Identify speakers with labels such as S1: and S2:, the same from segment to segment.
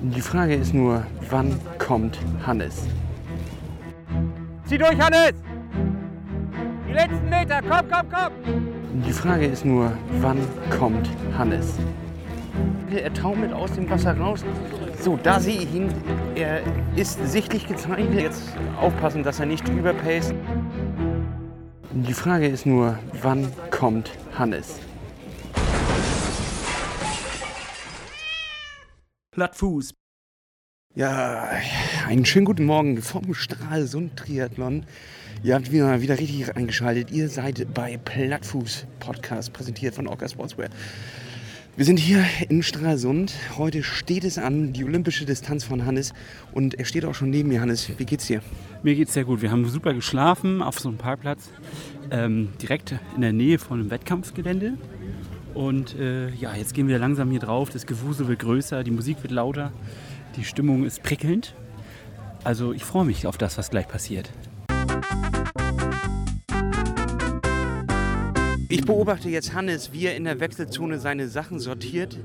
S1: Die Frage ist nur, wann kommt Hannes?
S2: Zieh durch, Hannes! Die letzten Meter, komm, komm, komm!
S1: Die Frage ist nur, wann kommt Hannes? Er taumelt aus dem Wasser raus. So, da sehe ich ihn. Er ist sichtlich gezeichnet. Jetzt aufpassen, dass er nicht überpaced. Die Frage ist nur, wann kommt Hannes?
S3: Plattfuß.
S1: Ja, einen schönen guten Morgen vom Stralsund Triathlon. Ihr habt wieder, wieder richtig eingeschaltet. Ihr seid bei Plattfuß Podcast, präsentiert von Orca Sportswear. Wir sind hier in Stralsund. Heute steht es an, die olympische Distanz von Hannes. Und er steht auch schon neben mir. Hannes, wie geht's dir?
S3: Mir geht's sehr gut. Wir haben super geschlafen auf so einem Parkplatz, ähm, direkt in der Nähe von einem Wettkampfgelände. Und äh, ja, jetzt gehen wir langsam hier drauf. Das Gewusel wird größer, die Musik wird lauter, die Stimmung ist prickelnd. Also ich freue mich auf das, was gleich passiert.
S1: Ich beobachte jetzt Hannes, wie er in der Wechselzone seine Sachen sortiert.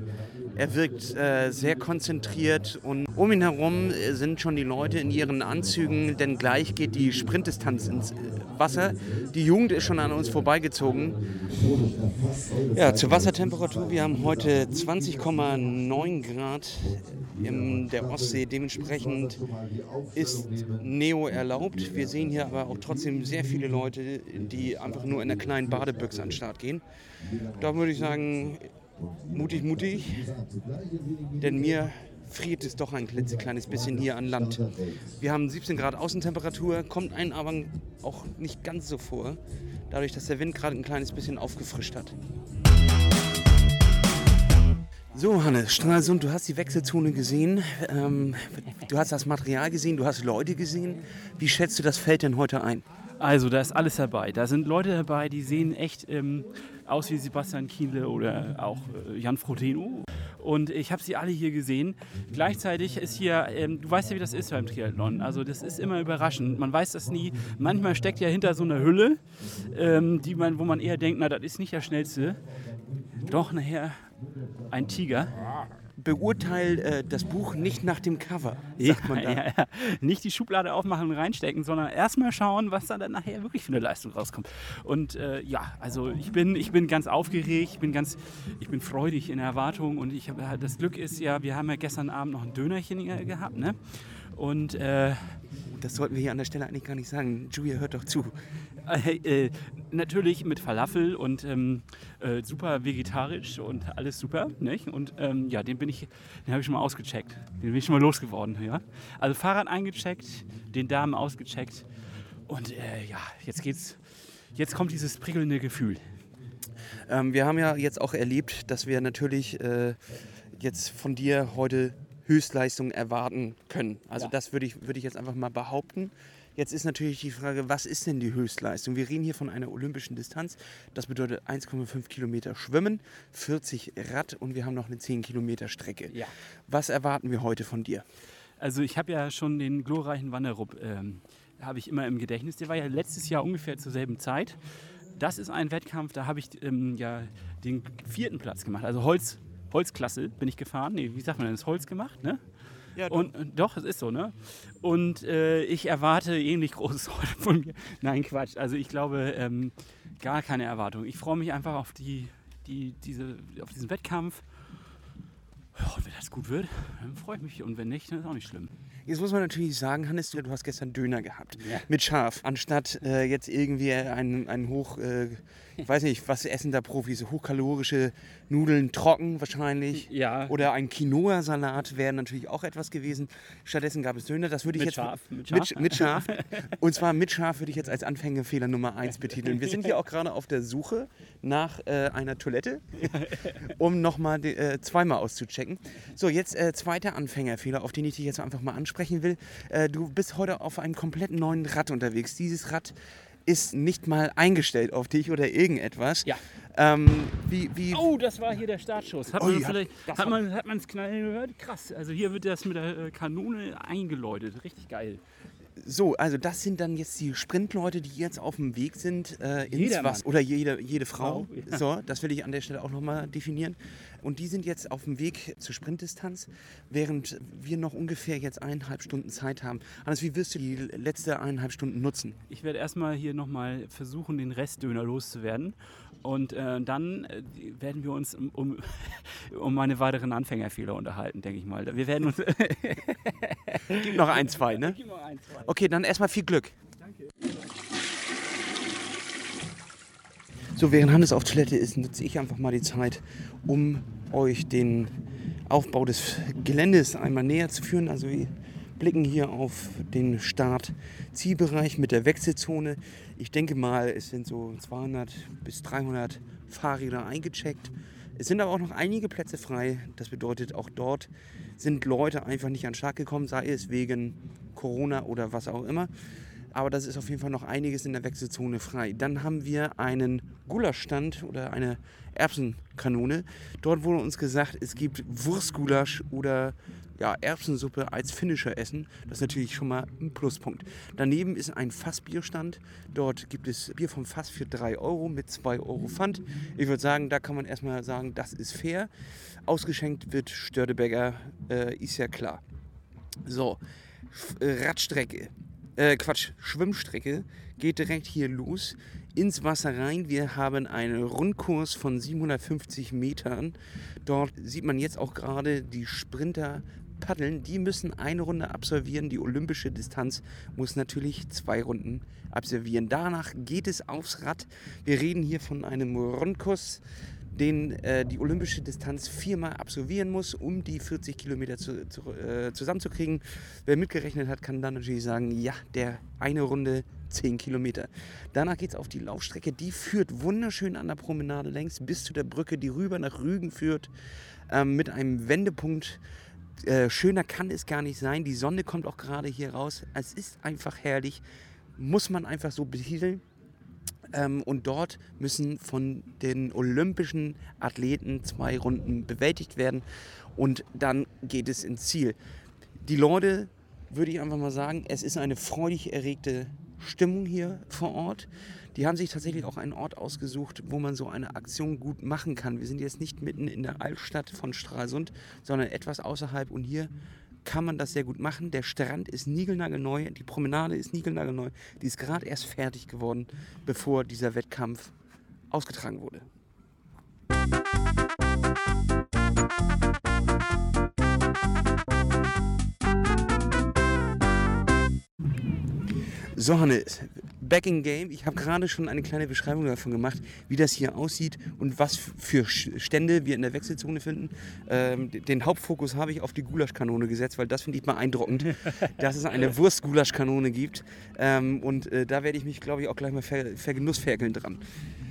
S1: Er wirkt äh, sehr konzentriert und um ihn herum äh, sind schon die Leute in ihren Anzügen, denn gleich geht die Sprintdistanz ins äh, Wasser. Die Jugend ist schon an uns vorbeigezogen. Ja, zur Wassertemperatur. Wir haben heute 20,9 Grad in der Ostsee. Dementsprechend ist Neo erlaubt. Wir sehen hier aber auch trotzdem sehr viele Leute, die einfach nur in einer kleinen Badebüchse an den Start gehen. Da würde ich sagen, mutig, mutig, denn mir friert es doch ein klitzekleines bisschen hier an Land. Wir haben 17 Grad Außentemperatur, kommt einem aber auch nicht ganz so vor, dadurch, dass der Wind gerade ein kleines bisschen aufgefrischt hat. So, Hannes, Stralsund, du hast die Wechselzone gesehen, ähm, du hast das Material gesehen, du hast Leute gesehen. Wie schätzt du das Feld denn heute ein?
S3: Also da ist alles dabei. Da sind Leute dabei, die sehen echt ähm, aus wie Sebastian Kienle oder auch äh, Jan Frodeno. Und ich habe sie alle hier gesehen. Gleichzeitig ist hier, ähm, du weißt ja, wie das ist beim Triathlon. Also das ist immer überraschend. Man weiß das nie. Manchmal steckt ja hinter so einer Hülle, ähm, die man, wo man eher denkt, na, das ist nicht der schnellste. Doch nachher ein Tiger.
S1: Beurteil äh, das Buch nicht nach dem Cover, sagt man da.
S3: Ja, ja. Nicht die Schublade aufmachen und reinstecken, sondern erstmal schauen, was da dann nachher wirklich für eine Leistung rauskommt. Und äh, ja, also ich bin, ich bin ganz aufgeregt, ich bin ganz, ich bin freudig in Erwartung und ich habe das Glück ist ja, wir haben ja gestern Abend noch ein Dönerchen gehabt, ne? Und äh,
S1: Das sollten wir hier an der Stelle eigentlich gar nicht sagen. Julia, hört doch zu.
S3: äh, äh, natürlich mit Falafel und ähm, äh, super vegetarisch und alles super, nicht? Und ähm, ja, den bin ich, den habe ich schon mal ausgecheckt. Den bin ich schon mal losgeworden, ja. Also Fahrrad eingecheckt, den Damen ausgecheckt und äh, ja, jetzt geht's, jetzt kommt dieses prickelnde Gefühl.
S1: Ähm, wir haben ja jetzt auch erlebt, dass wir natürlich äh, jetzt von dir heute Höchstleistung erwarten können. Also
S3: Ja.
S1: das würde ich, würde ich jetzt einfach mal behaupten. Jetzt ist natürlich die Frage, was ist denn die Höchstleistung? Wir reden hier von einer olympischen Distanz. Das bedeutet 1,5 Kilometer Schwimmen, 40 Rad und wir haben noch eine 10 Kilometer Strecke.
S3: Ja.
S1: Was erwarten wir heute von dir?
S3: Also ich habe ja schon den glorreichen Wanderrup, ähm, habe ich immer im Gedächtnis. Der war ja letztes Jahr ungefähr zur selben Zeit. Das ist ein Wettkampf, da habe ich ähm, ja den vierten Platz gemacht. Also Holz, Holzklasse bin ich gefahren. Nee, wie sagt man denn, das Holz gemacht, ne?
S1: Ja,
S3: Und äh, doch, es ist so, ne? Und äh, ich erwarte ähnlich großes heute von mir. Nein, Quatsch. Also ich glaube, ähm, gar keine Erwartung. Ich freue mich einfach auf die, die, diese, auf diesen Wettkampf. Ja, und wenn das gut wird, dann freue ich mich. Und wenn nicht, dann ist auch nicht schlimm.
S1: Jetzt muss man natürlich sagen, Hannes, du hast gestern Döner gehabt.
S3: Ja.
S1: Mit Schaf. Anstatt äh, jetzt irgendwie ein, ein hoch, äh, ich weiß nicht, was essen da Profis? Hochkalorische Nudeln, trocken wahrscheinlich.
S3: Ja.
S1: Oder ein Quinoa-Salat wäre natürlich auch etwas gewesen. Stattdessen gab es Döner. Das würde ich
S3: Mit
S1: jetzt
S3: Schaf, mit Schaf.
S1: mit Schaf. Und zwar mit Schaf würde ich jetzt als Anfängerfehler Nummer eins betiteln. Wir sind hier auch gerade auf der Suche nach äh, einer Toilette, um nochmal äh, zweimal auszuchecken. So, jetzt äh, zweiter Anfängerfehler, auf den ich dich jetzt einfach mal ansprechen will. Äh, du bist heute auf einem komplett neuen Rad unterwegs. Dieses Rad ist nicht mal eingestellt auf dich oder irgendetwas.
S3: Ja.
S1: Ähm, wie, wie,
S3: Oh, das war hier der Startschuss. Hat man
S1: hat-
S3: vielleicht, hat
S1: war-
S3: man, hat man's knallen gehört? Krass. Also hier wird das mit der äh, Kanone eingeläutet. Richtig geil.
S1: So, also das sind dann jetzt die Sprintleute, die jetzt auf dem Weg sind äh, ins Wasser. Oder jede, jede Frau.
S3: Frau, ja.
S1: So, das will ich an der Stelle auch nochmal definieren. Und die sind jetzt auf dem Weg zur Sprintdistanz, während wir noch ungefähr jetzt eineinhalb Stunden Zeit haben. Hannes, wie wirst du die letzte eineinhalb Stunden nutzen?
S3: Ich werde erstmal hier nochmal versuchen, den Restdöner loszuwerden. Und äh, dann äh, werden wir uns um, um, um meine weiteren Anfängerfehler unterhalten, denke ich mal. Wir werden uns.
S1: Gib noch ein, zwei, ne?
S3: Gib noch ein, zwei.
S1: Okay, dann erstmal viel Glück.
S3: Danke.
S1: So, während Hannes auf Toilette ist, nutze ich einfach mal die Zeit, um euch den Aufbau des Geländes einmal näher zu führen. Also wir blicken hier auf den Start-Zielbereich mit der Wechselzone. Ich denke mal, es sind so 200 bis 300 Fahrräder eingecheckt. Es sind aber auch noch einige Plätze frei. Das bedeutet, auch dort sind Leute einfach nicht an den Start gekommen, sei es wegen Corona oder was auch immer. Aber das ist auf jeden Fall noch einiges in der Wechselzone frei. Dann haben wir einen Gulaschstand oder eine Erbsenkanone. Dort wurde uns gesagt, es gibt Wurstgulasch oder ja, Erbsensuppe als finnischer Essen. Das ist natürlich schon mal ein Pluspunkt. Daneben ist ein Fassbierstand. Dort gibt es Bier vom Fass für 3 Euro mit 2 Euro Pfand. Ich würde sagen, da kann man erstmal sagen, das ist fair. Ausgeschenkt wird Störtebecker, äh, ist ja klar. So, äh, Radstrecke. Äh, Quatsch, Schwimmstrecke geht direkt hier los ins Wasser rein. Wir haben einen Rundkurs von 750 Metern. Dort sieht man jetzt auch gerade die Sprinter paddeln. Die müssen eine Runde absolvieren. Die olympische Distanz muss natürlich zwei Runden absolvieren. Danach geht es aufs Rad. Wir reden hier von einem Rundkurs den äh, die olympische Distanz viermal absolvieren muss, um die 40 Kilometer zu, zu, äh, zusammenzukriegen. Wer mitgerechnet hat, kann dann natürlich sagen, ja, der eine Runde 10 Kilometer. Danach geht es auf die Laufstrecke, die führt wunderschön an der Promenade längs bis zu der Brücke, die rüber nach Rügen führt, ähm, mit einem Wendepunkt. Äh, schöner kann es gar nicht sein. Die Sonne kommt auch gerade hier raus. Es ist einfach herrlich. Muss man einfach so betiteln. Ähm, und dort müssen von den olympischen Athleten zwei Runden bewältigt werden. Und dann geht es ins Ziel. Die Leute, würde ich einfach mal sagen, es ist eine freudig erregte Stimmung hier vor Ort. Die haben sich tatsächlich auch einen Ort ausgesucht, wo man so eine Aktion gut machen kann. Wir sind jetzt nicht mitten in der Altstadt von Stralsund, sondern etwas außerhalb. Und hier kann man das sehr gut machen. Der Strand ist niegelnagelneu, die Promenade ist niegelnagelneu. Die ist gerade erst fertig geworden, bevor dieser Wettkampf ausgetragen wurde. So, Hannes, back in game. Ich habe gerade schon eine kleine Beschreibung davon gemacht, wie das hier aussieht und was für Stände wir in der Wechselzone finden. Ähm, den Hauptfokus habe ich auf die Gulaschkanone gesetzt, weil das finde ich beeindruckend, dass es eine Wurst-Gulaschkanone gibt. Ähm, und äh, da werde ich mich, glaube ich, auch gleich mal ver vergenussferkeln dran.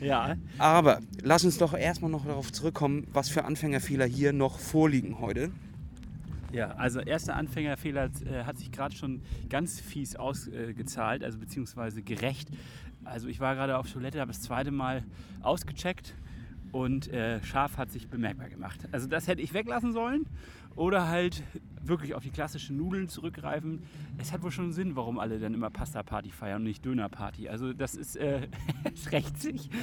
S3: Ja,
S1: Aber lass uns doch erstmal noch darauf zurückkommen, was für Anfängerfehler hier noch vorliegen heute.
S3: Ja, also erster Anfängerfehler äh, hat sich gerade schon ganz fies ausgezahlt, also beziehungsweise gerecht. Also ich war gerade auf Toilette, habe das zweite Mal ausgecheckt und äh, Schaf hat sich bemerkbar gemacht. Also das hätte ich weglassen sollen oder halt wirklich auf die klassischen Nudeln zurückgreifen. Es hat wohl schon Sinn, warum alle dann immer Pasta-Party feiern und nicht Döner-Party. Also das ist, äh, es rächt sich.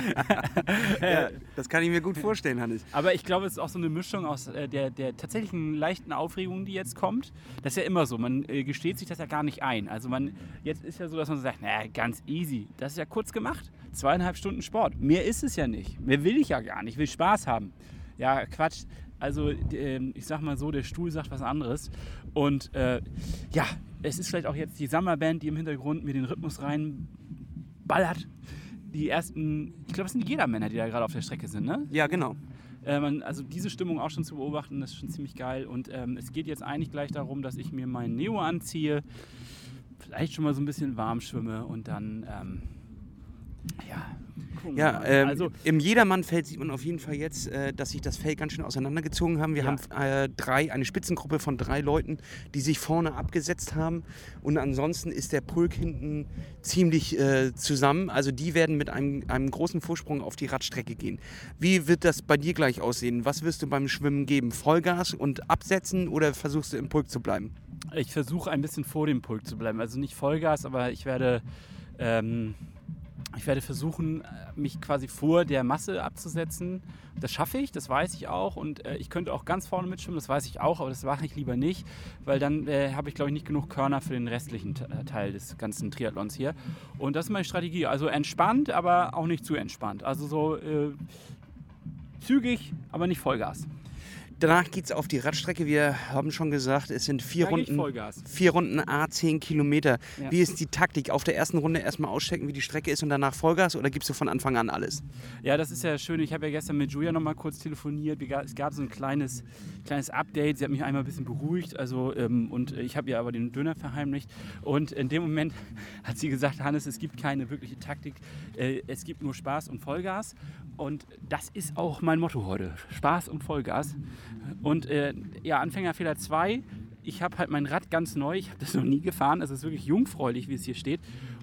S1: Ja, das kann ich mir gut vorstellen, Hannes.
S3: Aber ich glaube, es ist auch so eine Mischung aus äh, der, der tatsächlichen leichten Aufregung, die jetzt kommt. Das ist ja immer so. Man äh, gesteht sich das ja gar nicht ein. Also man, jetzt ist ja so, dass man so sagt, naja, ganz easy. Das ist ja kurz gemacht. Zweieinhalb Stunden Sport. Mehr ist es ja nicht. Mehr will ich ja gar nicht. Ich will Spaß haben. Ja, Quatsch. Also ähm, ich sag mal so, der Stuhl sagt was anderes. Und äh, ja, es ist vielleicht auch jetzt die Summerband, die im Hintergrund mir den Rhythmus reinballert. Die ersten, ich glaube, es sind die Jedermänner, die da gerade auf der Strecke sind, ne?
S1: Ja, genau.
S3: Äh, man, also diese Stimmung auch schon zu beobachten, das ist schon ziemlich geil. Und ähm, es geht jetzt eigentlich gleich darum, dass ich mir mein Neo anziehe, vielleicht schon mal so ein bisschen warm schwimme und dann, ähm, ja,
S1: Ja, ähm,
S3: also
S1: im Jedermannfeld sieht man auf jeden Fall jetzt, äh, dass sich das Feld ganz schön auseinandergezogen haben. Wir
S3: Ja.
S1: haben äh, drei, eine Spitzengruppe von drei Leuten, die sich vorne abgesetzt haben. Und ansonsten ist der Pulk hinten ziemlich äh, zusammen. Also die werden mit einem, einem großen Vorsprung auf die Radstrecke gehen. Wie wird das bei dir gleich aussehen? Was wirst du beim Schwimmen geben? Vollgas und absetzen oder versuchst du im Pulk zu bleiben?
S3: ich versuche ein bisschen vor dem Pulk zu bleiben. Also nicht Vollgas, aber ich werde, ähm, Ich werde versuchen, mich quasi vor der Masse abzusetzen. Das schaffe ich, das weiß ich auch. Und äh, ich könnte auch ganz vorne mitschwimmen, das weiß ich auch, aber das mache ich lieber nicht, weil dann äh, habe ich, glaube ich, nicht genug Körner für den restlichen äh, Teil des ganzen Triathlons hier. Und das ist meine Strategie. Also entspannt, aber auch nicht zu entspannt. Also so äh, zügig, aber nicht Vollgas.
S1: Danach geht es auf die Radstrecke. Wir haben schon gesagt, es sind vier
S3: Da
S1: Runden. Vier Runden A10 Kilometer.
S3: Ja.
S1: Wie ist die Taktik? Auf der ersten Runde erstmal auschecken, wie die Strecke ist und danach Vollgas oder gibst du von Anfang an alles?
S3: Ja, das ist ja schön. Ich habe ja gestern mit Julia noch mal kurz telefoniert. Es gab so ein kleines, kleines Update. Sie hat mich einmal ein bisschen beruhigt. Also, ähm, und ich habe ihr aber den Döner verheimlicht. Und in dem Moment hat sie gesagt, Hannes, es gibt keine wirkliche Taktik. Äh, es gibt nur Spaß und Vollgas. Und das ist auch mein Motto heute. Spaß und Vollgas. Und äh, ja, Anfängerfehler 2. Ich habe halt mein Rad ganz neu. Ich habe das noch nie gefahren. Es ist wirklich jungfräulich, wie es hier steht.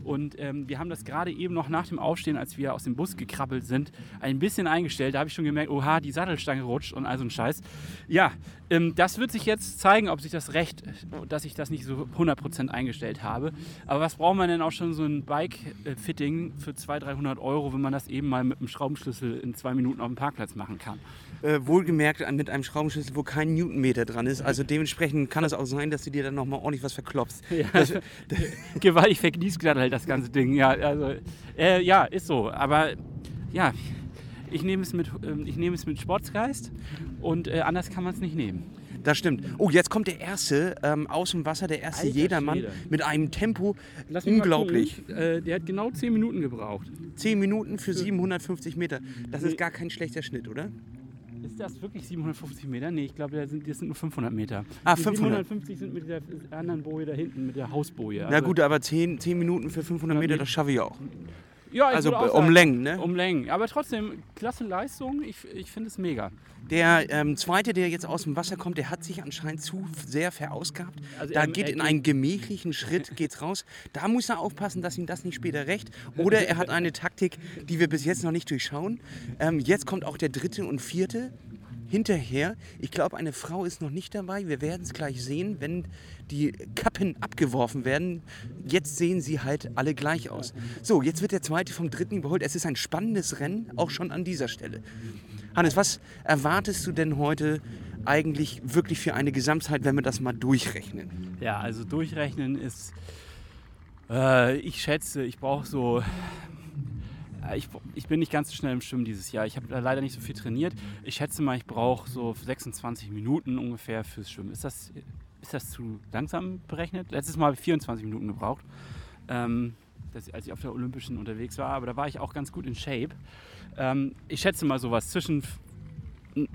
S3: Und ähm, wir haben das gerade eben noch nach dem Aufstehen, als wir aus dem Bus gekrabbelt sind, ein bisschen eingestellt. Da habe ich schon gemerkt, oha, die Sattelstange rutscht und all so ein Scheiß. Ja, ähm, das wird sich jetzt zeigen, ob sich das recht, dass ich das nicht so 100% eingestellt habe. Aber was braucht man denn auch schon so ein Bike-Fitting für 200, 300 Euro, wenn man das eben mal mit einem Schraubenschlüssel in zwei Minuten auf dem Parkplatz machen kann?
S1: Äh, wohlgemerkt mit einem Schraubenschlüssel, wo kein Newtonmeter dran ist. Also dementsprechend kann es auch sein, dass du dir dann nochmal ordentlich was verklopfst. Das,
S3: gewaltig vergießglatt halt das ganze Ding. Ja, also, äh, ja, ist so. Aber ja, ich nehme es mit, ähm, ich nehme es mit Sportsgeist und äh, anders kann man es nicht nehmen.
S1: das stimmt. Oh, jetzt kommt der erste ähm, aus dem Wasser, der erste
S3: Alter
S1: Jedermann
S3: Schwede.
S1: mit einem Tempo. Unglaublich.
S3: Äh, der hat genau 10 Minuten gebraucht.
S1: 10 Minuten für 750 Meter. Das ist gar kein schlechter Schnitt, oder?
S3: Ist das wirklich 750 Meter? Nee, ich glaube, das sind, das sind nur 500 Meter.
S1: Ah,
S3: Die
S1: 500.
S3: 750 sind mit der anderen Boje da hinten, mit der Hausboje.
S1: Na
S3: Also-
S1: gut, aber 10, 10 Minuten für 500
S3: Ja,
S1: Meter, das schaffe ich auch.
S3: Ja,
S1: Also um Längen, ne?
S3: Um Längen. Aber trotzdem, klasse Leistung. Ich, ich finde es mega.
S1: Der ähm, zweite, der jetzt aus dem Wasser kommt, der hat sich anscheinend zu sehr verausgabt.
S3: Also
S1: da
S3: er-
S1: geht
S3: er
S1: in einen gemächlichen Schritt geht's raus. Da muss er aufpassen, dass ihm das nicht später recht. Oder er hat eine Taktik, die wir bis jetzt noch nicht durchschauen. Ähm, jetzt kommt auch der dritte und vierte hinterher. Ich glaube, eine Frau ist noch nicht dabei. Wir werden es gleich sehen, wenn die Kappen abgeworfen werden. Jetzt sehen sie halt alle gleich aus. So, jetzt wird der zweite vom dritten überholt. Es ist ein spannendes Rennen, auch schon an dieser Stelle. Hannes, was erwartest du denn heute eigentlich wirklich für eine Gesamtzeit, wenn wir das mal durchrechnen?
S3: Ja, also durchrechnen ist. Äh, ich schätze, ich brauche so. äh, Ich, ich bin nicht ganz so schnell im Schwimmen dieses Jahr. Ich habe leider nicht so viel trainiert. Ich schätze mal, ich brauche so 26 Minuten ungefähr fürs Schwimmen. Ist das, ist das zu langsam berechnet? Letztes Mal habe ich 24 Minuten gebraucht, ähm, das, als ich auf der Olympischen unterwegs war. Aber da war ich auch ganz gut in Shape. Ähm, ich schätze mal sowas zwischen f-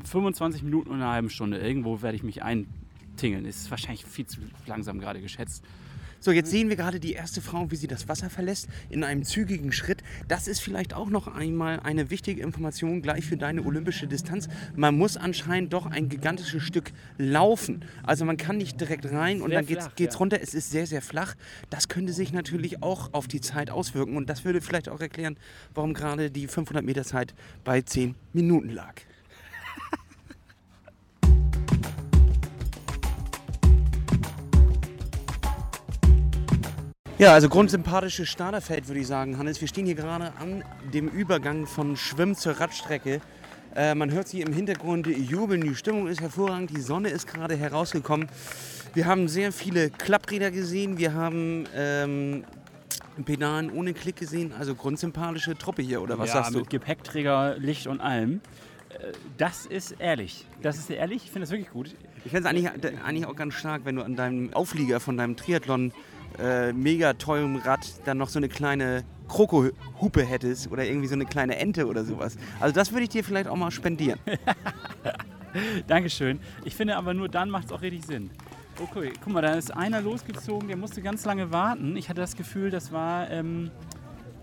S3: 25 Minuten und einer halben Stunde. Irgendwo werde ich mich eintingeln. Ist wahrscheinlich viel zu langsam gerade geschätzt.
S1: So, jetzt sehen wir gerade die erste Frau, wie sie das Wasser verlässt, in einem zügigen Schritt. Das ist vielleicht auch noch einmal eine wichtige Information gleich für deine olympische Distanz. Man muss anscheinend doch ein gigantisches Stück laufen. Also man kann nicht direkt rein und
S3: Sehr
S1: dann geht's,
S3: flach,
S1: geht's
S3: ja.
S1: runter. Es ist sehr, sehr flach. Das könnte sich natürlich auch auf die Zeit auswirken und das würde vielleicht auch erklären, warum gerade die 500 Meter Zeit bei 10 Minuten lag. Ja, also grundsympathisches Starterfeld, würde ich sagen, Hannes. Wir stehen hier gerade an dem Übergang von Schwimm zur Radstrecke. Äh, man hört sie im Hintergrund jubeln, die Stimmung ist hervorragend, die Sonne ist gerade herausgekommen. Wir haben sehr viele Klappräder gesehen, wir haben ähm, Pedalen ohne Klick gesehen, also grundsympathische Truppe hier, oder was
S3: ja,
S1: sagst du?
S3: mit Gepäckträger, Licht und allem. Äh, Das ist ehrlich. Das ist ehrlich. Ich finde das wirklich gut.
S1: Ich fände es eigentlich, eigentlich auch ganz stark, wenn du an deinem Auflieger von deinem Triathlon äh, mega teurem Rad dann noch so eine kleine Krokohupe hättest oder irgendwie so eine kleine Ente oder sowas. Also das würde ich dir vielleicht auch mal spendieren.
S3: Dankeschön. Ich finde aber nur dann macht es auch richtig Sinn. Okay, guck mal, da ist einer losgezogen, der musste ganz lange warten. Ich hatte das Gefühl, das war. Ähm,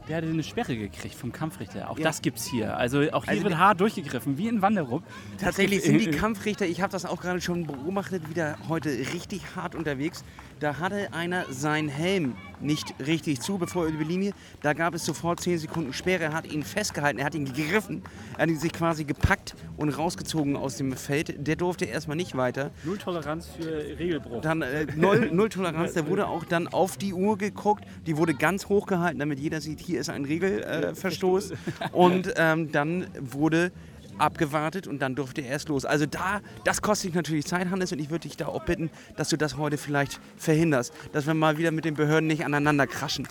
S3: der hatte eine Sperre gekriegt vom Kampfrichter. Auch
S1: Ja.
S3: das gibt's hier. Also auch hier
S1: Also
S3: wird hart durchgegriffen, wie in Wanderup.
S1: Tatsächlich sind die Kampfrichter, ich habe das auch gerade schon beobachtet, wieder heute richtig hart unterwegs. Da hatte einer seinen Helm nicht richtig zu, bevor er über die Linie. Da gab es sofort 10 Sekunden Sperre. Er hat ihn festgehalten, er hat ihn gegriffen, er hat ihn sich quasi gepackt und rausgezogen aus dem Feld. Der durfte erstmal nicht weiter.
S3: Null Toleranz für Regelbruch.
S1: Dann äh, null, null Toleranz, da wurde auch dann auf die Uhr geguckt. Die wurde ganz hoch gehalten, damit jeder sieht, hier ist ein Regelverstoß. und ähm, dann wurde abgewartet und dann durfte er erst los. Also da, das kostet natürlich Zeit, Hannes, und ich würde dich da auch bitten, dass du das heute vielleicht verhinderst, dass wir mal wieder mit den Behörden nicht aneinander kraschen.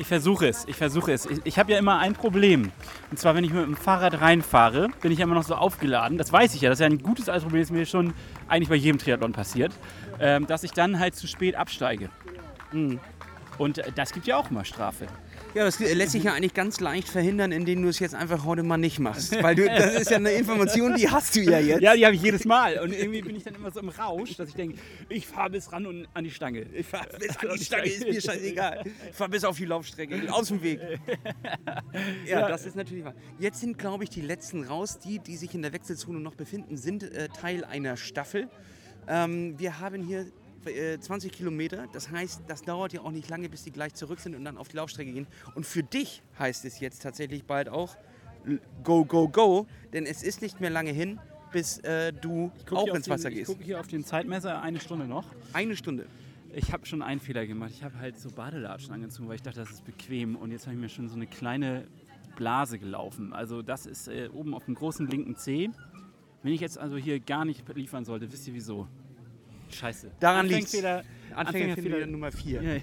S3: Ich versuche es, ich versuche es. Ich, ich habe ja immer ein Problem. Und zwar, wenn ich mit dem Fahrrad reinfahre, bin ich immer noch so aufgeladen. Das weiß ich ja, das ist ja ein gutes altes Problem, das mir schon eigentlich bei jedem Triathlon passiert, ähm, dass ich dann halt zu spät absteige. Mhm. Und äh, das gibt ja auch immer Strafe.
S1: Ja, das lässt sich ja eigentlich ganz leicht verhindern, indem du es jetzt einfach heute mal nicht machst. Weil du, das ist ja eine Information, die hast du ja jetzt.
S3: Ja, die habe ich jedes Mal. Und irgendwie bin ich dann immer so im Rausch, dass ich denke, ich fahre bis ran und an die Stange.
S1: Ich fahre bis an die Stange, ist mir scheißegal. Ich fahre bis auf die Laufstrecke, aus dem Weg. Ja, das ist natürlich wahr. Jetzt sind, glaube ich, die letzten raus. Die, die sich in der Wechselzone noch befinden, sind äh, Teil einer Staffel. Ähm, wir haben hier 20 äh, Kilometer. Das heißt, das dauert ja auch nicht lange, bis die gleich zurück sind und dann auf die Laufstrecke gehen. Und für dich heißt es jetzt tatsächlich bald auch go, go, go. Denn es ist nicht mehr lange hin, bis äh, du auch ins Wasser
S3: den,
S1: gehst.
S3: Ich gucke hier auf den Zeitmesser, eine Stunde noch.
S1: Eine Stunde.
S3: Ich habe schon einen Fehler gemacht. Ich habe halt so Badelatschen angezogen, weil ich dachte, das ist bequem. Und jetzt habe ich mir schon so eine kleine Blase gelaufen. Also das ist äh, oben auf dem großen linken C. Wenn ich jetzt also hier gar nicht liefern sollte, wisst ihr wieso? Scheiße.
S1: Daran liegt Anfängerfehler, Nummer 4. Ja, ja.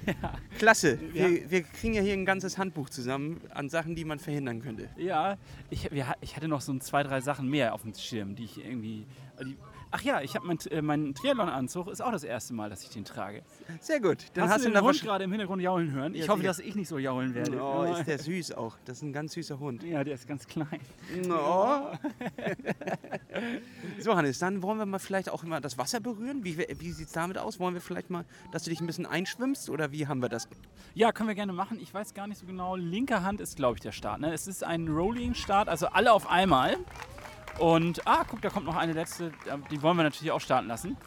S1: Klasse. Wir, ja. wir, kriegen ja hier ein ganzes Handbuch zusammen an Sachen, die man verhindern könnte.
S3: Ja, ich, wir, ich hatte noch so zwei, drei Sachen mehr auf dem Schirm, die ich irgendwie. Die, Ach ja, ich habe mein, äh, mein Triathlon-Anzug, ist auch das erste Mal, dass ich den trage.
S1: Sehr gut.
S3: Dann hast, hast du den Hund gerade im Hintergrund jaulen hören? Ich ja, hoffe, dass ich nicht so jaulen werde.
S1: Oh, ist der süß auch. Das ist ein ganz süßer Hund.
S3: Ja, der ist ganz klein.
S1: Oh. so, Hannes, dann wollen wir mal vielleicht auch immer das Wasser berühren. Wie, wie sieht es damit aus? Wollen wir vielleicht mal, dass du dich ein bisschen einschwimmst oder wie haben wir das?
S3: Ja, können wir gerne machen. Ich weiß gar nicht so genau. Linke Hand ist, glaube ich, der Start. Ne? Es ist ein Rolling-Start, also alle auf einmal. Und, ah, guck, da kommt noch eine letzte, die wollen wir natürlich auch starten lassen.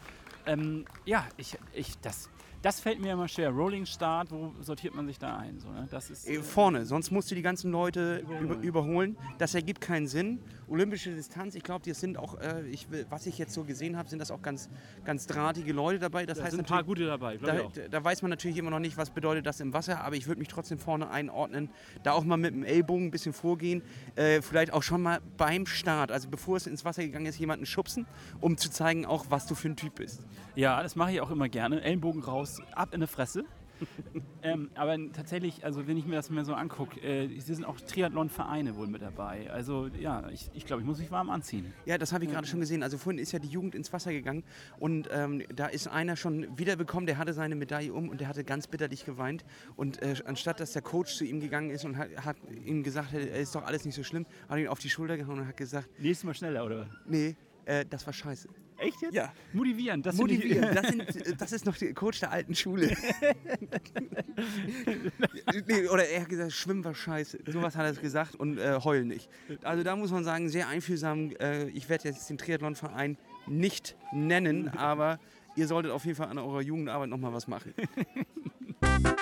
S3: Ähm, ja, ich, ich, das, das fällt mir immer schwer. Rolling Start, wo sortiert man sich da ein? So, ne? das ist,
S1: äh, Vorne, sonst musst du die ganzen Leute überholen. Über, überholen. Das ergibt keinen Sinn. Olympische Distanz, ich glaube, die sind auch, äh, ich, was ich jetzt so gesehen habe, sind das auch ganz, ganz drahtige Leute dabei. Das
S3: da
S1: heißt
S3: sind ein paar gute dabei.
S1: Da, da, weiß man natürlich immer noch nicht, was bedeutet das im Wasser, aber ich würde mich trotzdem vorne einordnen. Da auch mal mit dem Ellbogen ein bisschen vorgehen. Äh, vielleicht auch schon mal beim Start, also bevor es ins Wasser gegangen ist, jemanden schubsen, um zu zeigen, auch was du für ein Typ bist.
S3: Ja, das mache ich auch immer gerne. Ellenbogen raus, ab in die Fresse. ähm, aber tatsächlich, also wenn ich mir das mal so angucke, äh, sind auch Triathlon-Vereine wohl mit dabei. Also ja, ich, ich glaube, ich muss mich warm anziehen.
S1: Ja, das habe ich gerade schon gesehen. Also vorhin ist ja die Jugend ins Wasser gegangen und ähm, da ist einer schon wiederbekommen, der hatte seine Medaille um und der hatte ganz bitterlich geweint. Und äh, anstatt dass der Coach zu ihm gegangen ist und hat, hat ihm gesagt, es ist doch alles nicht so schlimm, hat ihn auf die Schulter gehauen und hat gesagt...
S3: Nächstes Mal schneller, oder?
S1: Nee, äh, das war scheiße.
S3: Echt jetzt?
S1: Ja.
S3: Motivieren.
S1: Das Motivieren. Das, sind, das, ist noch der Coach der alten Schule. nee, oder er hat gesagt, Schwimmen war scheiße. Sowas hat er gesagt und äh, heulen nicht. Also da muss man sagen, sehr einfühlsam. Äh, ich werde jetzt den Triathlonverein nicht nennen, aber ihr solltet auf jeden Fall an eurer Jugendarbeit nochmal was machen.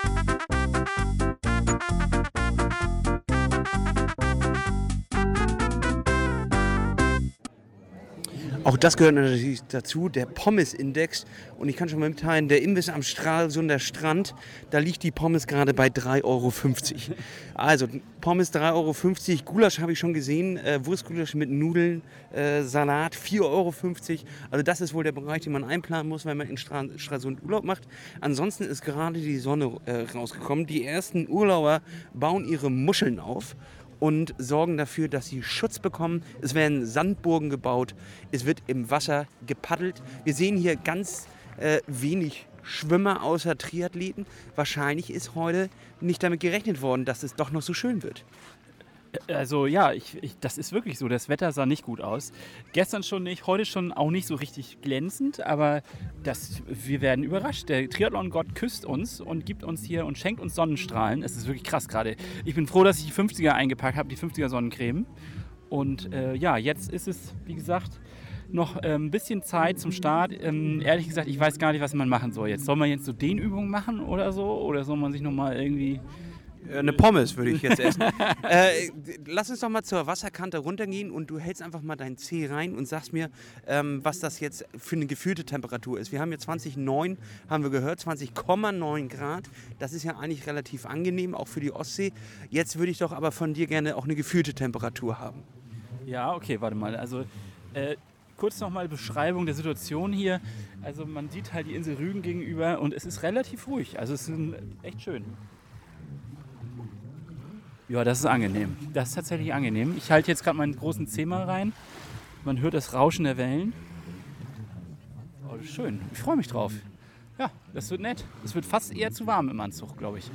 S1: Auch das gehört natürlich dazu, der Pommes-Index. Und ich kann schon mal mitteilen, der Imbiss am Stralsunder Strand, da liegt die Pommes gerade bei 3,50 Euro. Also Pommes 3,50 Euro, Gulasch habe ich schon gesehen, äh, Wurstgulasch mit Nudeln, äh, Salat 4,50 Euro. Also das ist wohl der Bereich, den man einplanen muss, wenn man in Stra Stralsund Urlaub macht. Ansonsten ist gerade die Sonne äh, rausgekommen. Die ersten Urlauber bauen ihre Muscheln auf und sorgen dafür, dass sie Schutz bekommen. Es werden Sandburgen gebaut, es wird im Wasser gepaddelt. Wir sehen hier ganz äh, wenig Schwimmer außer Triathleten. Wahrscheinlich ist heute nicht damit gerechnet worden, dass es doch noch so schön wird.
S3: Also ja, ich, ich, das ist wirklich so. Das Wetter sah nicht gut aus. Gestern schon nicht, heute schon auch nicht so richtig glänzend, aber das, wir werden überrascht. Der Triathlon-Gott küsst uns und gibt uns hier und schenkt uns Sonnenstrahlen. Es ist wirklich krass gerade. Ich bin froh, dass ich die 50er eingepackt habe, die 50er Sonnencreme. Und äh, ja, jetzt ist es, wie gesagt, noch äh, ein bisschen Zeit zum Start. Ähm, ehrlich gesagt, ich weiß gar nicht, was man machen soll jetzt. Soll man jetzt so Dehnübungen machen oder so? Oder soll man sich nochmal irgendwie
S1: Eine Pommes würde ich jetzt essen. äh, lass uns doch mal zur Wasserkante runtergehen und du hältst einfach mal deinen Zeh rein und sagst mir, ähm, was das jetzt für eine gefühlte Temperatur ist. Wir haben hier 20,9, haben wir gehört, 20,9 Grad. Das ist ja eigentlich relativ angenehm, auch für die Ostsee. Jetzt würde ich doch aber von dir gerne auch eine gefühlte Temperatur haben.
S3: Ja, okay, warte mal. Also äh, kurz nochmal Beschreibung der Situation hier. Also man sieht halt die Insel Rügen gegenüber und es ist relativ ruhig. Also es ist echt schön. Ja, das ist angenehm. Das ist tatsächlich angenehm. Ich halte jetzt gerade meinen großen Zeh mal rein. Man hört das Rauschen der Wellen. Oh, das ist schön. Ich freue mich drauf. Ja, das wird nett. Es wird fast eher zu warm im Anzug, glaube ich.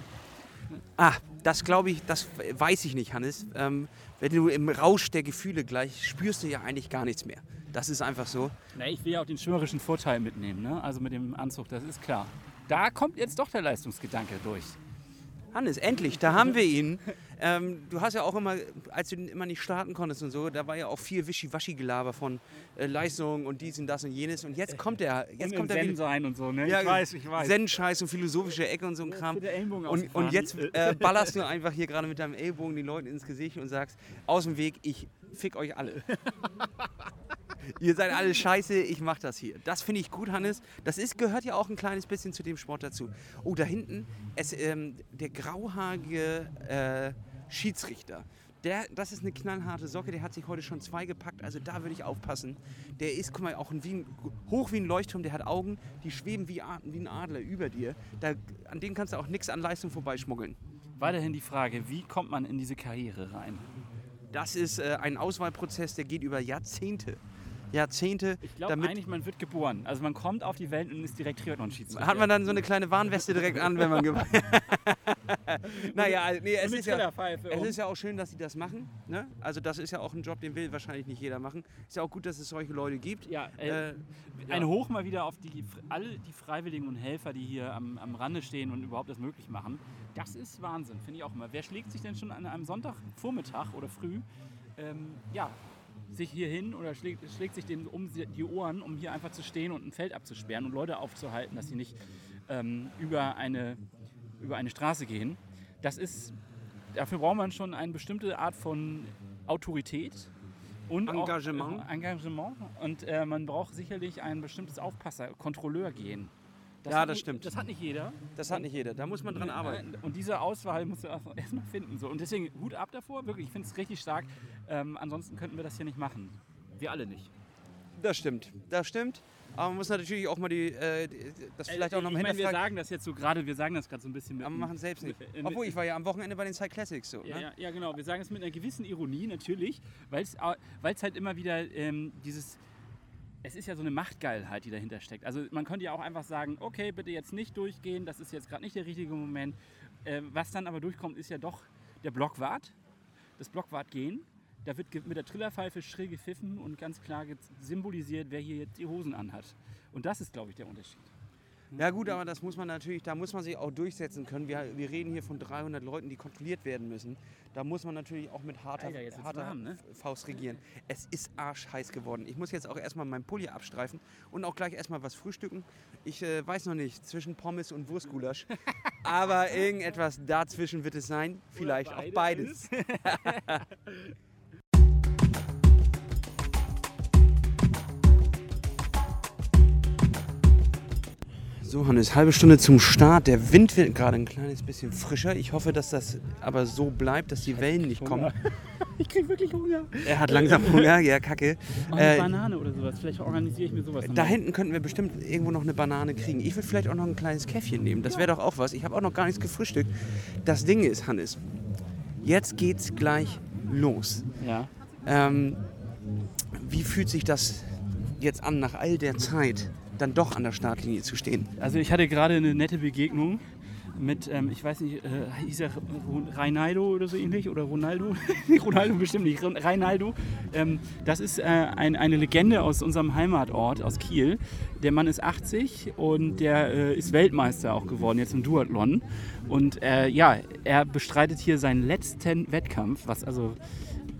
S1: Ah, das glaube ich, das weiß ich nicht, Hannes. Ähm, wenn du im Rausch der Gefühle gleich spürst du ja eigentlich gar nichts mehr. Das ist einfach so.
S3: Na, ich will ja auch den schwimmerischen Vorteil mitnehmen, ne? also mit dem Anzug, das ist klar. Da kommt jetzt doch der Leistungsgedanke durch.
S1: Hannes, endlich, da haben wir ihn. Ähm, du hast ja auch immer, als du immer nicht starten konntest und so, da war ja auch viel Wischiwaschi-Gelaber von äh, Leistung und dies und das und jenes. Und jetzt kommt er, jetzt
S3: und
S1: kommt
S3: im
S1: er
S3: Zen sein und so, ne?
S1: Ja,
S3: ich weiß, ich weiß.
S1: Zen-Scheiß und philosophische Ecke und so ein Kram.
S3: der
S1: Und, und jetzt äh, ballerst du einfach hier gerade mit deinem Ellbogen den Leuten ins Gesicht und sagst, aus dem Weg, ich fick euch alle. Ihr seid alle scheiße, ich mach das hier. Das finde ich gut, Hannes. Das ist, gehört ja auch ein kleines bisschen zu dem Sport dazu. Oh, da hinten, es, ähm, der grauhaarige äh, Schiedsrichter. Der, das ist eine knallharte Socke, der hat sich heute schon zwei gepackt, also da würde ich aufpassen. Der ist, guck mal, auch ein, wie ein, hoch wie ein Leuchtturm, der hat Augen, die schweben wie, wie ein Adler über dir. Da, an denen kannst du auch nichts an Leistung vorbeischmuggeln.
S3: Weiterhin die Frage, wie kommt man in diese Karriere rein?
S1: Das ist äh, ein Auswahlprozess, der geht über Jahrzehnte. Jahrzehnte,
S3: Ich glaube eigentlich, man wird geboren. Also man kommt auf die Welt und ist direkt Triathlon-Schiedsrichter.
S1: hat man dann so eine kleine Warnweste direkt an, wenn man. ge- naja, also, nee, es ist, ja,
S3: Trillerpfeife
S1: es ist ja auch schön, dass sie das machen. Ne? Also, das ist ja auch ein Job, den will wahrscheinlich nicht jeder machen. Ist ja auch gut, dass es solche Leute gibt.
S3: Ja, äh,
S1: Äh,
S3: ein Hoch mal wieder auf die, alle die Freiwilligen und Helfer, die hier am, am Rande stehen und überhaupt das möglich machen. Das ist Wahnsinn, finde ich auch immer. Wer schlägt sich denn schon an einem Sonntagvormittag oder früh, ähm, ja, sich hier hin oder schlägt, schlägt sich den um die Ohren, um hier einfach zu stehen und ein Feld abzusperren und Leute aufzuhalten, dass sie nicht ähm, über, eine, über eine Straße gehen. Das ist, dafür braucht man schon eine bestimmte Art von Autorität und
S1: Engagement.
S3: Auch, äh, Engagement. Und äh, man braucht sicherlich ein bestimmtes Aufpasser, Kontrolleurgehen.
S1: Ja, das
S3: nicht-
S1: stimmt.
S3: Das hat nicht jeder.
S1: das hat nicht jeder. Da muss man dran arbeiten.
S3: Und diese Auswahl musst du erst- erstmal finden. So. Und deswegen Hut ab davor, wirklich, ich finde es richtig stark. Ähm, ansonsten könnten wir das hier nicht machen. Wir alle nicht.
S1: Das stimmt. Das stimmt. Aber man muss natürlich auch mal die, äh, das vielleicht auch noch
S3: Äh,
S1: mal
S3: meine, wir
S1: hinterfragen.
S3: sagen das jetzt so gerade, wir sagen das gerade so ein bisschen mit.
S1: Aber wir machen es selbst nicht.
S3: mit- äh,
S1: Obwohl, ich war ja am Wochenende bei den Cyclassics so.
S3: Ja,
S1: Ne?
S3: ja, ja, genau. Wir sagen es mit einer gewissen Ironie natürlich, weil es halt immer wieder ähm, dieses. Es ist ja so eine Machtgeilheit, die dahinter steckt. Also man könnte ja auch einfach sagen, okay, bitte jetzt nicht durchgehen, das ist jetzt gerade nicht der richtige Moment. Ähm, was dann aber durchkommt, ist ja doch der Blockwart, das Blockwartgehen. Da wird mit der Trillerpfeife schrill gepfiffen und ganz klar symbolisiert, wer hier jetzt die Hosen anhat. Und das ist, glaube ich, der Unterschied.
S1: Ja gut, aber das muss man natürlich, da muss man sich auch durchsetzen können. Wir, wir reden hier von 300 Leuten, die kontrolliert werden müssen. Da muss man natürlich auch mit harter,
S3: Alter,
S1: harter
S3: warm, ne?
S1: Faust regieren. Es ist arschheiß geworden. Ich muss jetzt auch erstmal meinen Pulli abstreifen und auch gleich erstmal was frühstücken. Ich äh, weiß noch nicht, zwischen Pommes und Wurstgulasch. aber irgendetwas dazwischen wird es sein. Vielleicht auch beides. So, Hannes, halbe Stunde zum Start. Der Wind wird gerade ein kleines bisschen frischer. Ich hoffe, dass das aber so bleibt, dass die Wellen nicht kommen.
S3: Ich kriege wirklich Hunger.
S1: Er hat langsam Hunger, ja, kacke.
S3: Oh, eine
S1: Äh,
S3: Banane oder sowas. Vielleicht organisiere ich mir sowas.
S1: da hinten könnten wir bestimmt irgendwo noch eine Banane kriegen. Ich würde vielleicht auch noch ein kleines Käffchen nehmen. Das wäre doch auch was. Ich habe auch noch gar nichts gefrühstückt. Das Ding ist, Hannes, jetzt geht's gleich los.
S3: Ja.
S1: Ähm, wie fühlt sich das jetzt an, nach all der Zeit dann doch an der Startlinie zu stehen?
S3: Also ich hatte gerade eine nette Begegnung mit, ähm, ich weiß nicht, äh, hieß er Reinaldo oder so ähnlich oder Ronaldo? Ronaldo bestimmt nicht, Reinaldo. Ähm, das ist äh, ein, eine Legende aus unserem Heimatort, aus Kiel. Der Mann ist 80 und der äh, ist Weltmeister auch geworden, jetzt im Duathlon. Und äh, ja, er bestreitet hier seinen letzten Wettkampf, was also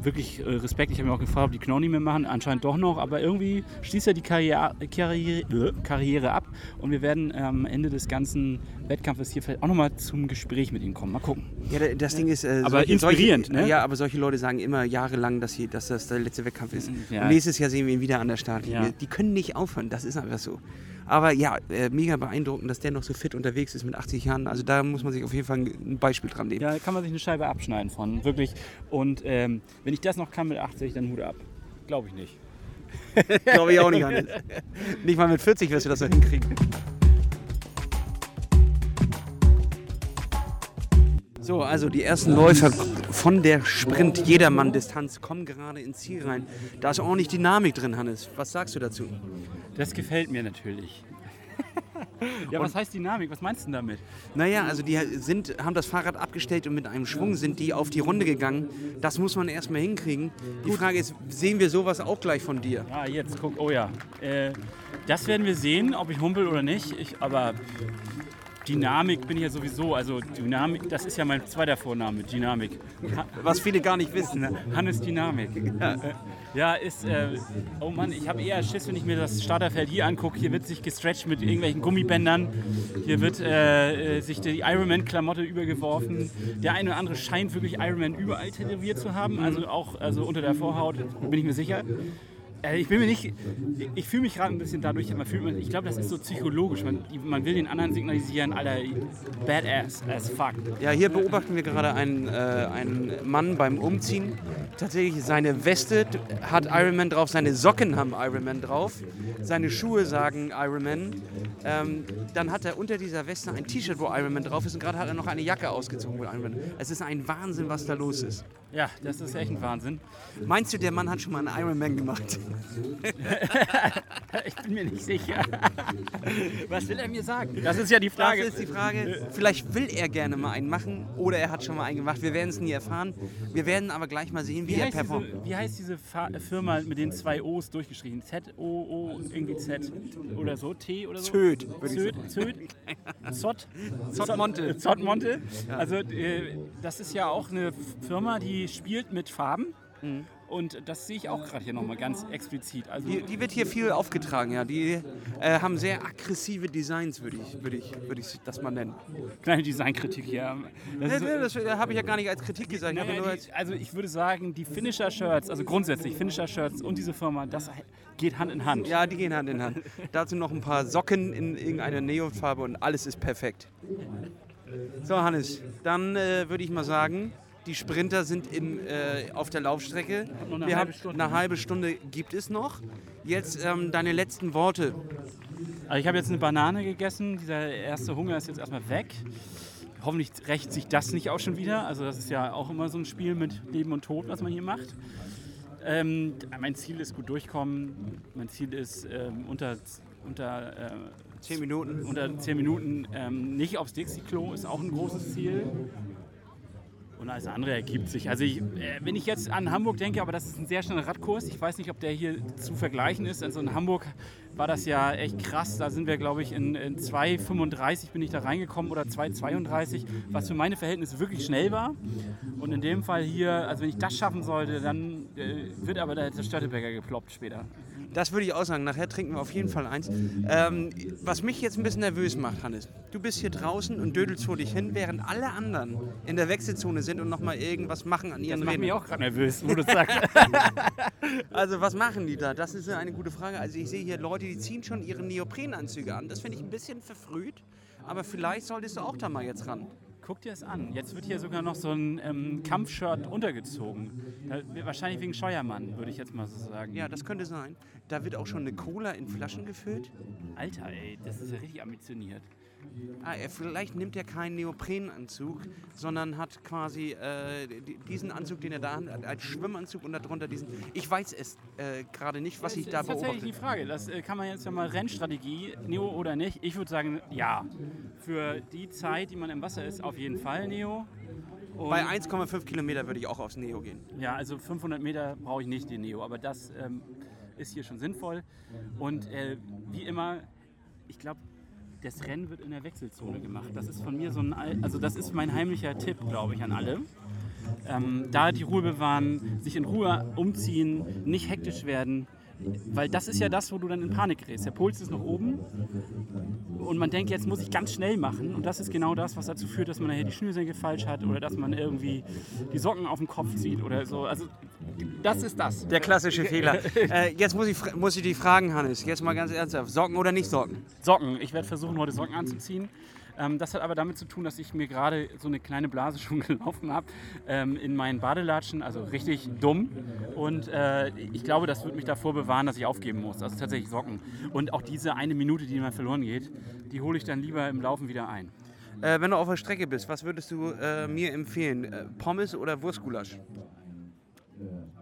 S3: wirklich äh, Respekt. Ich habe mir auch gefragt, ob die Knochen nicht mehr machen. Anscheinend doch noch, aber irgendwie schließt er die Karriere, Karriere, äh, Karriere ab und wir werden am Ende des ganzen Wettkampfes hier vielleicht auch nochmal zum Gespräch mit ihm kommen. Mal gucken.
S1: Ja, da- das Ding ist. Äh,
S3: Aber
S1: solche,
S3: inspirierend,
S1: solche,
S3: ne?
S1: Ja, aber solche Leute sagen immer jahrelang, dass, sie, dass das der letzte Wettkampf ist.
S3: Ja.
S1: Und nächstes Jahr sehen wir ihn wieder an der Startlinie.
S3: Ja.
S1: Die können nicht aufhören, das ist einfach so. Aber ja, äh, mega beeindruckend, dass der noch so fit unterwegs ist mit 80 Jahren. Also da muss man sich auf jeden Fall ein, Beispiel dran nehmen.
S3: Ja, kann man sich eine Scheibe abschneiden von, wirklich. Und ähm, wenn ich das noch kann mit 80, dann Hut ab. Glaube ich nicht.
S1: Glaube ich auch nicht, Hannes. Nicht mal mit 40 wirst du das so hinkriegen. So, also die ersten Läufer von der Sprint-Jedermann-Distanz kommen gerade ins Ziel rein. Da ist ordentlich Dynamik drin, Hannes. Was sagst du dazu?
S3: Das gefällt mir natürlich. ja, was heißt Dynamik? Was meinst du damit?
S1: Naja, also die sind, haben das Fahrrad abgestellt und mit einem Schwung sind die auf die Runde gegangen. Das muss man erstmal hinkriegen. Die Frage ist, sehen wir sowas auch gleich von dir?
S3: Ah, jetzt guck, oh ja. Äh, das werden wir sehen, ob ich humpel oder nicht. Ich, aber Dynamik bin ich ja sowieso. Also Dynamik, das ist ja mein zweiter Vorname, Dynamik. Ha
S1: Was viele gar nicht wissen.
S3: Hannes Dynamik. Ja, ja ist. Äh, oh Mann, ich habe eher Schiss, wenn ich mir das Starterfeld hier angucke. Hier wird sich gestretcht mit irgendwelchen Gummibändern. Hier wird äh, äh, sich die Ironman-Klamotte übergeworfen. Der eine oder andere scheint wirklich Ironman überall tätowiert zu haben. Also auch also unter der Vorhaut, bin ich mir sicher. Äh, Ich bin mir nicht, ich- fühle mich gerade ein bisschen dadurch, man fühlt, ich glaube, das ist so psychologisch. Man, man will den anderen signalisieren, Alter, badass as fuck.
S1: Ja, hier beobachten wir gerade einen, äh, einen Mann beim Umziehen. Tatsächlich, seine Weste hat Ironman drauf, seine Socken haben Ironman drauf, seine Schuhe sagen Ironman. Ähm, dann hat er unter dieser Weste ein T-Shirt, wo Ironman drauf ist und gerade hat er noch eine Jacke ausgezogen mit Ironman. Es ist ein Wahnsinn, was da los ist.
S3: Ja, das ist echt ein Wahnsinn.
S1: Meinst du, der Mann hat schon mal einen Ironman gemacht?
S3: Ich bin mir nicht sicher. Was will er mir sagen? Das ist ja die Frage.
S1: Das ist die Frage. Vielleicht will er gerne mal einen machen oder er hat schon mal einen gemacht. Wir werden es nie erfahren. Wir werden aber gleich mal sehen, wie,
S3: wie,
S1: er
S3: heißt
S1: performt.
S3: diese, wie heißt diese Fa Firma mit den zwei O's durchgeschrieben? Z, O, O, irgendwie Z oder so? T oder so?
S1: Zöd, würde ich
S3: Zöd, Zöd, Zott,
S1: Zottmonte.
S3: Zottmonte. Also äh, das ist ja auch eine Firma, die spielt mit Farben.
S1: Mhm.
S3: Und das sehe ich auch gerade hier nochmal ganz explizit. Also
S1: Die, die wird hier viel aufgetragen, ja. Die äh, haben sehr aggressive Designs, würde ich, würde ich, würde ich das mal nennen.
S3: kleine Designkritik hier. Das ist so-
S1: das, habe ich ja gar nicht als Kritik gesagt.
S3: Naja,
S1: nur als,
S3: die, also ich würde sagen, die Finisher-Shirts, also grundsätzlich Finisher-Shirts und diese Firma, das geht Hand in Hand.
S1: ja, die gehen Hand in Hand. Dazu noch ein paar Socken in irgendeiner Neonfarbe und alles ist perfekt. So, Hannes, dann äh, würde ich mal sagen, die Sprinter sind im, äh, auf der Laufstrecke.
S3: eine
S1: Wir
S3: halbe
S1: haben
S3: Stunde.
S1: eine halbe Stunde gibt es noch. Jetzt ähm, deine letzten Worte.
S3: Also ich habe jetzt eine Banane gegessen, dieser erste Hunger ist jetzt erstmal weg. Hoffentlich rächt sich das nicht auch schon wieder. Also das ist ja auch immer so ein Spiel mit Leben und Tod, was man hier macht. Ähm, mein Ziel ist gut durchkommen. Mein Ziel ist ähm, unter, unter, äh,
S1: Zehn Minuten.
S3: unter 10 Minuten ähm, nicht aufs Dixie-Klo, ist auch ein großes Ziel. Und alles andere ergibt sich. Also ich, äh, wenn ich jetzt an Hamburg denke, aber das ist ein sehr schneller Radkurs. Ich weiß nicht, ob der hier zu vergleichen ist. Also in Hamburg war das ja echt krass. Da sind wir, glaube ich, in, in 2,35 bin ich da reingekommen oder 2,32, was für meine Verhältnisse wirklich schnell war. Und in dem Fall hier, also wenn ich das schaffen sollte, dann äh, wird aber der, Störtebecker geploppt später.
S1: Das würde ich auch sagen. Nachher trinken wir auf jeden Fall eins. Ähm, was mich jetzt ein bisschen nervös macht, Hannes, du bist hier draußen und dödelst vor dich hin, während alle anderen in der Wechselzone sind und nochmal irgendwas machen an
S3: Das
S1: ihren
S3: macht mich auch gerade nervös, wo du sagst.
S1: Also was machen die da? Das ist eine gute Frage. Also ich sehe hier Leute, die ziehen schon ihre Neoprenanzüge an. Das finde ich ein bisschen verfrüht. Aber vielleicht solltest du auch da mal jetzt ran.
S3: Guck dir das an. Jetzt wird hier sogar noch so ein ähm, Kampfshirt untergezogen. Da, wahrscheinlich wegen Scheuermann, würde ich jetzt mal so sagen.
S1: Ja, das könnte sein. Da wird auch schon eine Cola in Flaschen gefüllt.
S3: Alter, ey, das ist ja richtig ambitioniert.
S1: Ah, er, vielleicht nimmt er keinen Neoprenanzug, sondern hat quasi äh, di- diesen Anzug, den er da hat, als Schwimmanzug und darunter diesen. Ich weiß es äh, gerade nicht, was ich
S3: das
S1: da
S3: ist tatsächlich
S1: beobachte.
S3: die Frage. Das äh, kann man jetzt ja mal Rennstrategie, Neo oder nicht. Ich würde sagen, ja. Für die Zeit, die man im Wasser ist, auf jeden Fall Neo. Und
S1: Bei 1,5 Kilometer würde ich auch aufs Neo gehen.
S3: Ja, also 500 Meter brauche ich nicht den Neo, aber das ähm, ist hier schon sinnvoll. Und äh, wie immer, ich glaube, das Rennen wird in der Wechselzone gemacht. Das ist von mir so ein, Al- also das ist mein heimlicher Tipp, glaube ich, an alle. Ähm, da die Ruhe bewahren, sich in Ruhe umziehen, nicht hektisch werden. Weil das ist ja das, wo du dann in Panik gerätst. Der Puls ist nach oben und man denkt, jetzt muss ich ganz schnell machen. Und das ist genau das, was dazu führt, dass man nachher die Schnürsenkel falsch hat oder dass man irgendwie die Socken auf den Kopf zieht oder so. Also das ist das.
S1: Der klassische Fehler. äh, jetzt muss ich, muss ich dich fragen, Hannes, jetzt mal ganz ernsthaft, Socken oder nicht Socken?
S3: Socken. Ich werde versuchen, heute Socken anzuziehen. Ähm, das hat aber damit zu tun, dass ich mir gerade so eine kleine Blase schon gelaufen habe ähm, in meinen Badelatschen, also richtig dumm. Und äh, ich glaube, das wird mich davor bewahren, dass ich aufgeben muss. Also tatsächlich Socken. Und auch diese eine Minute, die mir verloren geht, die hole ich dann lieber im Laufen wieder ein.
S1: Äh, wenn du auf der Strecke bist, was würdest du äh, mir empfehlen? Äh, Pommes oder Wurstgulasch?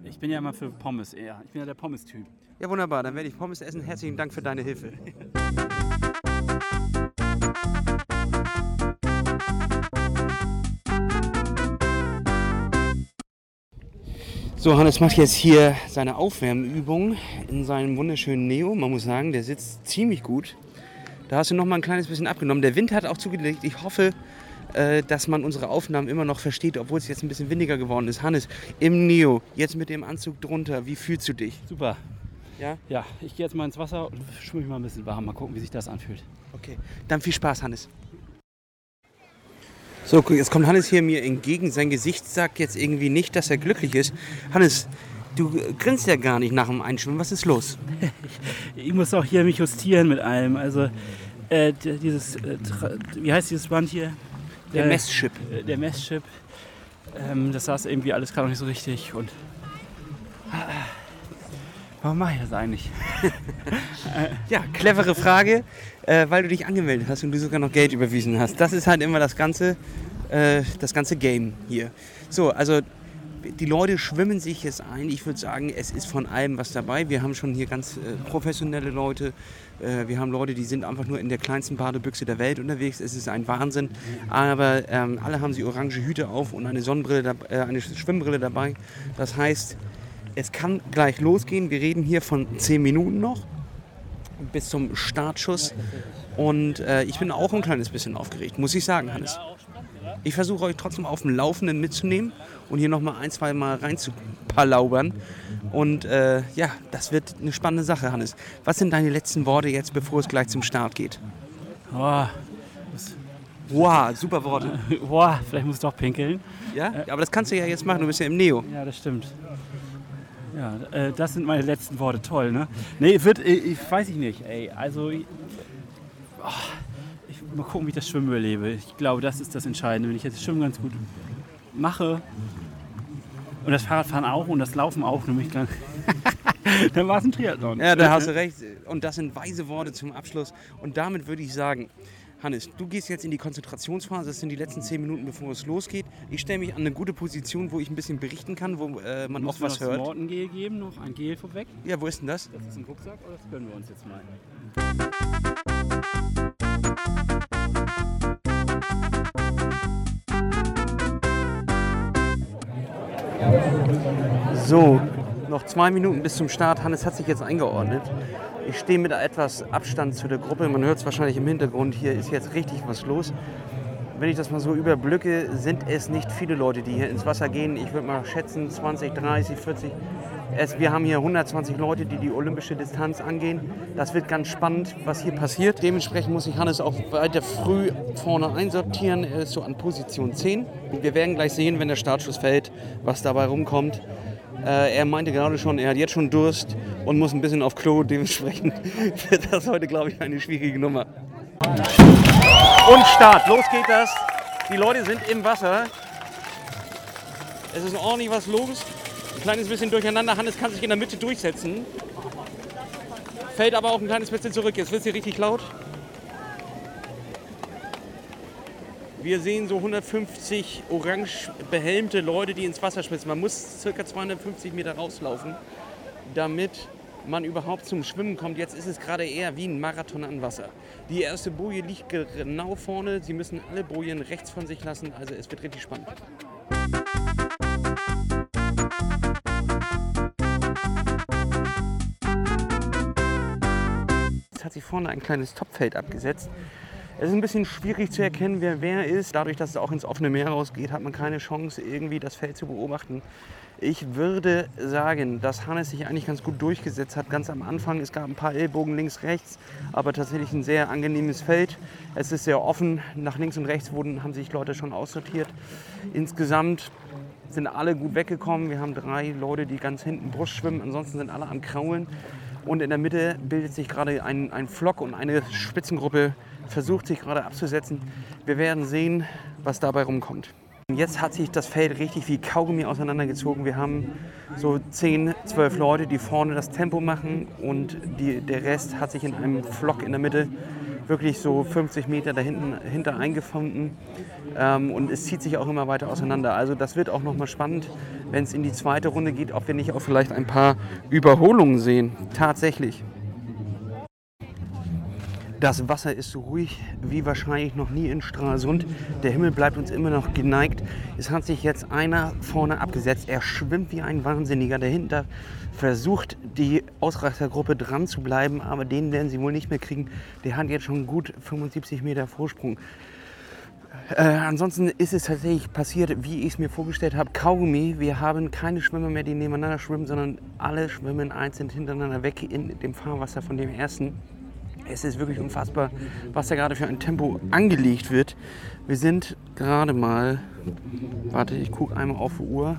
S3: Ich bin ja immer für Pommes eher. Ich bin ja der Pommes-Typ.
S1: Ja, wunderbar. Dann werde ich Pommes essen. Herzlichen Dank für deine Hilfe. So, Hannes macht jetzt hier seine Aufwärmübung in seinem wunderschönen Neo. Man muss sagen, der sitzt ziemlich gut. Da hast du noch mal ein kleines bisschen abgenommen. Der Wind hat auch zugelegt. Ich hoffe, äh, dass man unsere Aufnahmen immer noch versteht, obwohl es jetzt ein bisschen windiger geworden ist. Hannes, im Neo, jetzt mit dem Anzug drunter, wie fühlst du dich?
S3: Super.
S1: Ja?
S3: Ja, ich gehe jetzt mal ins Wasser und schwimme mich mal ein bisschen warm. Mal gucken, wie sich das anfühlt.
S1: Okay, dann viel Spaß, Hannes. So, jetzt kommt Hannes hier mir entgegen. Sein Gesicht sagt jetzt irgendwie nicht, dass er glücklich ist. Hannes, du grinst ja gar nicht nach dem Einschwimmen. Was ist los?
S3: Ich muss auch hier mich justieren mit allem. Also äh, dieses, äh, wie heißt dieses Band hier?
S1: Der
S3: Äh,
S1: Messchip.
S3: äh, Der Messchip. Ähm, das saß irgendwie alles gerade noch nicht so richtig. Und warum mache ich das eigentlich?
S1: Ja, clevere Frage, äh, weil du dich angemeldet hast und du sogar noch Geld überwiesen hast. Das ist halt immer das ganze, äh, das ganze Game hier. So, also die Leute schwimmen sich jetzt ein. Ich würde sagen, es ist von allem was dabei. Wir haben schon hier ganz äh, professionelle Leute. Äh, wir haben Leute, die sind einfach nur in der kleinsten Badebüchse der Welt unterwegs. Es ist ein Wahnsinn. Aber ähm, alle haben sie orange Hüte auf und eine Sonnenbrille, äh, eine Schwimmbrille dabei. Das heißt, es kann gleich losgehen. Wir reden hier von 10 Minuten noch bis zum Startschuss. Und äh, ich bin auch ein kleines bisschen aufgeregt, muss ich sagen, Hannes. Ich versuche euch trotzdem auf dem Laufenden mitzunehmen und hier nochmal ein, zwei Mal reinzupalaubern. Und äh, ja, das wird eine spannende Sache, Hannes. Was sind deine letzten Worte jetzt, bevor es gleich zum Start geht?
S3: Oh,
S1: Wow, super Worte.
S3: boah, vielleicht muss ich doch pinkeln.
S1: Ja? Aber das kannst du ja jetzt machen, du bist ja im Neo.
S3: Ja, das stimmt. Ja, äh, das sind meine letzten Worte. Toll, ne? Nee, wird, äh, ich weiß ich nicht, ey. Also, ich, oh, ich, mal gucken, wie ich das Schwimmen überlebe. Ich glaube, das ist das Entscheidende. Wenn ich jetzt das Schwimmen ganz gut mache und das Fahrradfahren auch und das Laufen auch, nämlich dann, dann war es ein Triathlon.
S1: Ja, da hast du recht. Und das sind weise Worte zum Abschluss. Und damit würde ich sagen, Hannes, du gehst jetzt in die Konzentrationsphase. Das sind die letzten zehn Minuten, bevor es losgeht. Ich stelle mich an eine gute Position, wo ich ein bisschen berichten kann, wo äh, man auch was hört.
S3: Mortengel geben, noch ein Gel vorweg.
S1: Ja, wo ist denn das?
S3: Das ist ein Rucksack, oder das gönnen wir uns jetzt mal.
S1: So, noch zwei Minuten bis zum Start. Hannes hat sich jetzt eingeordnet. Ich stehe mit etwas Abstand zu der Gruppe. Man hört es wahrscheinlich im Hintergrund. Hier ist jetzt richtig was los. Wenn ich das mal so überblicke, sind es nicht viele Leute, die hier ins Wasser gehen. Ich würde mal schätzen 20, 30, 40. Es, wir haben hier 120 Leute, die die olympische Distanz angehen. Das wird ganz spannend, was hier passiert. Dementsprechend muss ich Hannes auch weiter früh vorne einsortieren. Er ist so an Position 10. Wir werden gleich sehen, wenn der Startschuss fällt, was dabei rumkommt. Äh, er meinte gerade schon, er hat jetzt schon Durst und muss ein bisschen auf Klo. Dementsprechend wird das heute, glaube ich, eine schwierige Nummer. Und Start, los geht das. Die Leute sind im Wasser. Es ist ordentlich was los. Ein kleines bisschen durcheinander. Hannes kann sich in der Mitte durchsetzen. Fällt aber auch ein kleines bisschen zurück. Jetzt wird es hier richtig laut. Wir sehen so 150 orange behelmte Leute, die ins Wasser schwitzen. Man muss circa 250 Meter rauslaufen, damit man überhaupt zum Schwimmen kommt. Jetzt ist es gerade eher wie ein Marathon an Wasser. Die erste Boje liegt genau vorne. Sie müssen alle Bojen rechts von sich lassen. Also es wird richtig spannend. Jetzt hat sich vorne ein kleines Topfeld abgesetzt. Es ist ein bisschen schwierig zu erkennen, wer wer ist. Dadurch, dass es auch ins offene Meer rausgeht, hat man keine Chance, irgendwie das Feld zu beobachten. Ich würde sagen, dass Hannes sich eigentlich ganz gut durchgesetzt hat. Ganz am Anfang, es gab ein paar Ellbogen links, rechts, aber tatsächlich ein sehr angenehmes Feld. Es ist sehr offen. Nach links und rechts wurden, haben sich Leute schon aussortiert. Insgesamt sind alle gut weggekommen. Wir haben drei Leute, die ganz hinten Brust schwimmen. Ansonsten sind alle am Kraulen. Und in der Mitte bildet sich gerade ein, ein Flock und eine Spitzengruppe versucht sich gerade abzusetzen. Wir werden sehen, was dabei rumkommt. Jetzt hat sich das Feld richtig wie Kaugummi auseinandergezogen. Wir haben so 10, 12 Leute, die vorne das Tempo machen und die, der Rest hat sich in einem Flock in der Mitte wirklich so 50 Meter dahinter eingefunden ähm, und es zieht sich auch immer weiter auseinander. Also das wird auch nochmal spannend, wenn es in die zweite Runde geht, ob wir nicht auch vielleicht ein paar Überholungen sehen. Tatsächlich. Das Wasser ist so ruhig wie wahrscheinlich noch nie in Stralsund. Der Himmel bleibt uns immer noch geneigt. Es hat sich jetzt einer vorne abgesetzt. Er schwimmt wie ein Wahnsinniger. Dahinter versucht die Ausreißergruppe dran zu bleiben, aber den werden sie wohl nicht mehr kriegen. Der hat jetzt schon gut 75 Meter Vorsprung. Äh, ansonsten ist es tatsächlich passiert, wie ich es mir vorgestellt habe. Kaugummi, wir haben keine Schwimmer mehr, die nebeneinander schwimmen, sondern alle schwimmen einzeln hintereinander weg in dem Fahrwasser von dem ersten. Es ist wirklich unfassbar, was da gerade für ein Tempo angelegt wird. Wir sind gerade mal, warte, ich gucke einmal auf die Uhr,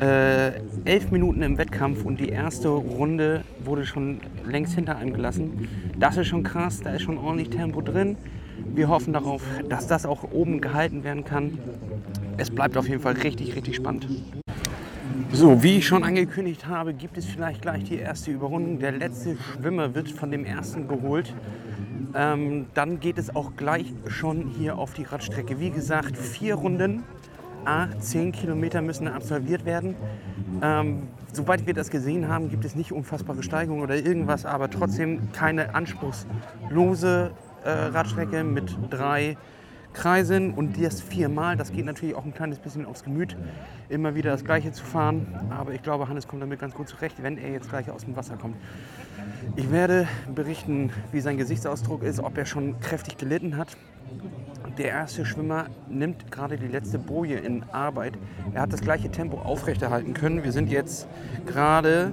S1: äh, elf Minuten im Wettkampf und die erste Runde wurde schon längst hinter einem gelassen. Das ist schon krass, da ist schon ordentlich Tempo drin. Wir hoffen darauf, dass das auch oben gehalten werden kann. Es bleibt auf jeden Fall richtig, richtig spannend. So, wie ich schon angekündigt habe, gibt es vielleicht gleich die erste Überrundung. Der letzte Schwimmer wird von dem ersten geholt. Ähm, dann geht es auch gleich schon hier auf die Radstrecke. Wie gesagt, vier Runden, a 10 Kilometer müssen absolviert werden. Ähm, soweit wir das gesehen haben, gibt es nicht unfassbare Steigungen oder irgendwas, aber trotzdem keine anspruchslose äh, Radstrecke mit drei kreisen und das viermal, das geht natürlich auch ein kleines bisschen aufs Gemüt, immer wieder das Gleiche zu fahren. Aber ich glaube, Hannes kommt damit ganz gut zurecht, wenn er jetzt gleich aus dem Wasser kommt. Ich werde berichten, wie sein Gesichtsausdruck ist, ob er schon kräftig gelitten hat. Der erste Schwimmer nimmt gerade die letzte Boje in Arbeit. Er hat das gleiche Tempo aufrechterhalten können. Wir sind jetzt gerade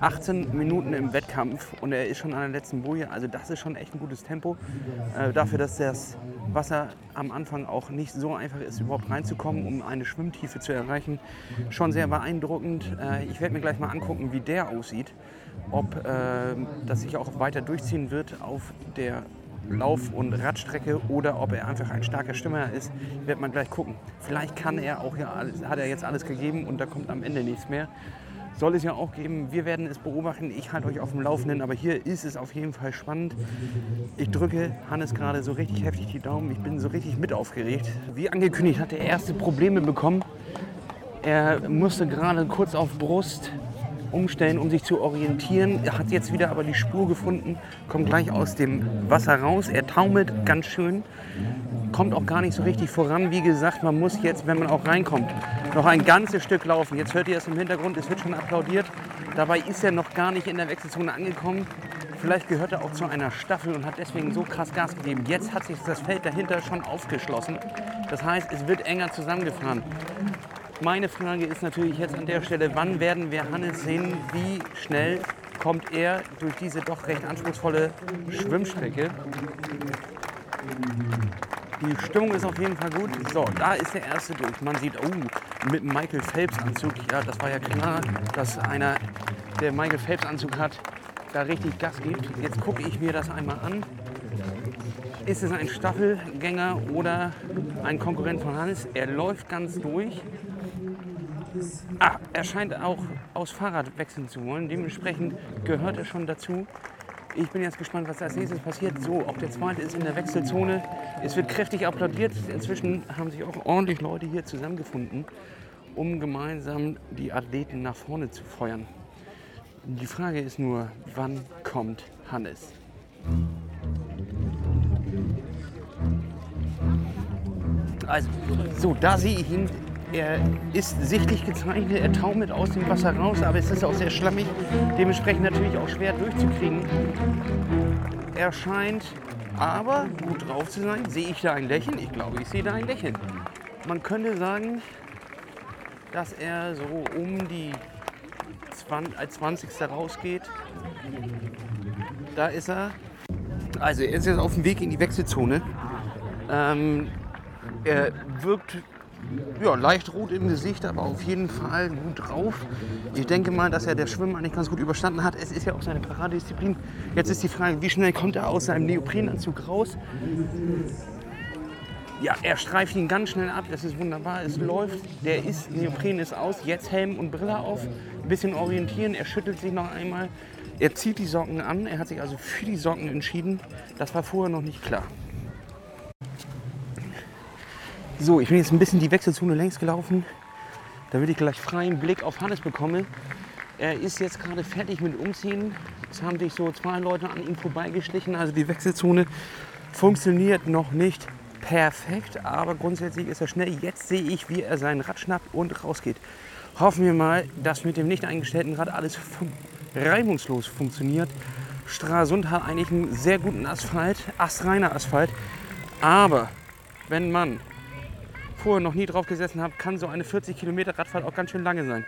S1: 18 Minuten im Wettkampf und er ist schon an der letzten Boje. Also das ist schon echt ein gutes Tempo. Äh, dafür, dass das Wasser am Anfang auch nicht so einfach ist, überhaupt reinzukommen, um eine Schwimmtiefe zu erreichen. Schon sehr beeindruckend. Äh, ich werde mir gleich mal angucken, wie der aussieht. Ob äh, das sich auch weiter durchziehen wird auf der Lauf- und Radstrecke oder ob er einfach ein starker Stürmer ist, wird man gleich gucken. Vielleicht kann er auch ja hat er jetzt alles gegeben und da kommt am Ende nichts mehr soll es ja auch geben. Wir werden es beobachten. Ich halte euch auf dem Laufenden, aber hier ist es auf jeden Fall spannend. Ich drücke Hannes gerade so richtig heftig die Daumen. Ich bin so richtig mit aufgeregt. Wie angekündigt hat er erste Probleme bekommen. Er musste gerade kurz auf Brust umstellen, um sich zu orientieren. Er hat jetzt wieder aber die Spur gefunden, kommt gleich aus dem Wasser raus. Er taumelt ganz schön, kommt auch gar nicht so richtig voran. Wie gesagt, man muss jetzt, wenn man auch reinkommt, noch ein ganzes Stück laufen. Jetzt hört ihr es im Hintergrund, es wird schon applaudiert. Dabei ist er noch gar nicht in der Wechselzone angekommen. Vielleicht gehört er auch zu einer Staffel und hat deswegen so krass Gas gegeben. Jetzt hat sich das Feld dahinter schon aufgeschlossen. Das heißt, es wird enger zusammengefahren. Meine Frage ist natürlich jetzt an der Stelle, wann werden wir Hannes sehen? Wie schnell kommt er durch diese doch recht anspruchsvolle Schwimmstrecke? Die Stimmung ist auf jeden Fall gut. So, da ist der erste durch. Man sieht, oh, mit Michael Phelps Anzug. Ja, das war ja klar, dass einer, der Michael Phelps Anzug hat, da richtig Gas gibt. Jetzt gucke ich mir das einmal an. Ist es ein Staffelgänger oder ein Konkurrent von Hannes? Er läuft ganz durch. Ah, er scheint auch aus Fahrrad wechseln zu wollen. Dementsprechend gehört er schon dazu. Ich bin jetzt gespannt, was als nächstes passiert. So, auch der zweite ist in der Wechselzone. Es wird kräftig applaudiert. Inzwischen haben sich auch ordentlich Leute hier zusammengefunden, um gemeinsam die Athleten nach vorne zu feuern. Die Frage ist nur, wann kommt Hannes? Also, so, da sehe ich ihn er ist sichtlich gezeichnet, er taumelt aus dem Wasser raus, aber es ist auch sehr schlammig, dementsprechend natürlich auch schwer durchzukriegen. Er scheint Aber gut drauf zu sein, sehe ich da ein Lächeln? Ich glaube, ich sehe da ein Lächeln. Man könnte sagen, dass er so um die 20, als 20. rausgeht. Da ist er. Also er ist jetzt auf dem Weg in die Wechselzone. Ähm, er wirkt ja, leicht rot im Gesicht, aber auf jeden Fall gut drauf. Ich denke mal, dass er das Schwimmen eigentlich ganz gut überstanden hat. Es ist ja auch seine Paradedisziplin. Jetzt ist die Frage, wie schnell kommt er aus seinem Neoprenanzug raus? Ja, er streift ihn ganz schnell ab. Das ist wunderbar. Es läuft. Der ist, Neopren ist aus. Jetzt Helm und Brille auf. Ein bisschen orientieren. Er schüttelt sich noch einmal. Er zieht die Socken an. Er hat sich also für die Socken entschieden. Das war vorher noch nicht klar. So, ich bin jetzt ein bisschen die Wechselzone längs gelaufen, damit ich gleich freien Blick auf Hannes bekomme. Er ist jetzt gerade fertig mit Umziehen. Es haben sich so zwei Leute an ihm vorbeigeschlichen. Also die Wechselzone funktioniert noch nicht perfekt, aber grundsätzlich ist er schnell. Jetzt sehe ich, wie er sein Rad schnappt und rausgeht. Hoffen wir mal, dass mit dem nicht eingestellten Rad alles fun reibungslos funktioniert. Stralsund hat eigentlich einen sehr guten Asphalt, astreiner Asphalt. Aber wenn man vorher noch nie drauf gesessen habe, kann so eine 40 Kilometer Radfahrt auch ganz schön lange sein.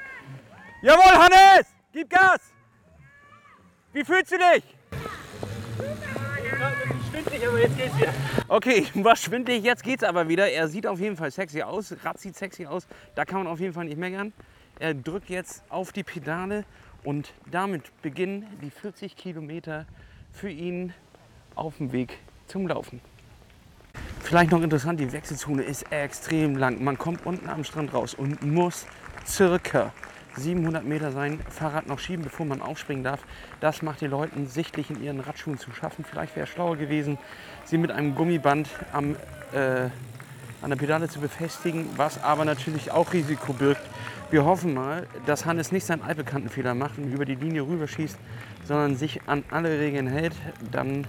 S2: Jawohl, Hannes! Gib Gas! Wie fühlst du dich?
S3: Schwindlig.
S1: Okay, war schwindelig, jetzt geht's aber wieder. Er sieht auf jeden Fall sexy aus. Rad sieht sexy aus. Da kann man auf jeden Fall nicht meckern. Er drückt jetzt auf die Pedale und damit beginnen die 40 Kilometer für ihn auf dem Weg zum Laufen. Vielleicht noch interessant, die Wechselzone ist extrem lang. Man kommt unten am Strand raus und muss circa 700 Meter sein Fahrrad noch schieben, bevor man aufspringen darf. Das macht die Leuten sichtlich in ihren Radschuhen zu schaffen. Vielleicht wäre es schlauer gewesen, sie mit einem Gummiband am, äh, an der Pedale zu befestigen, was aber natürlich auch Risiko birgt. Wir hoffen mal, dass Hannes nicht seinen altbekannten Fehler macht und über die Linie rüberschießt, sondern sich an alle Regeln hält. Dann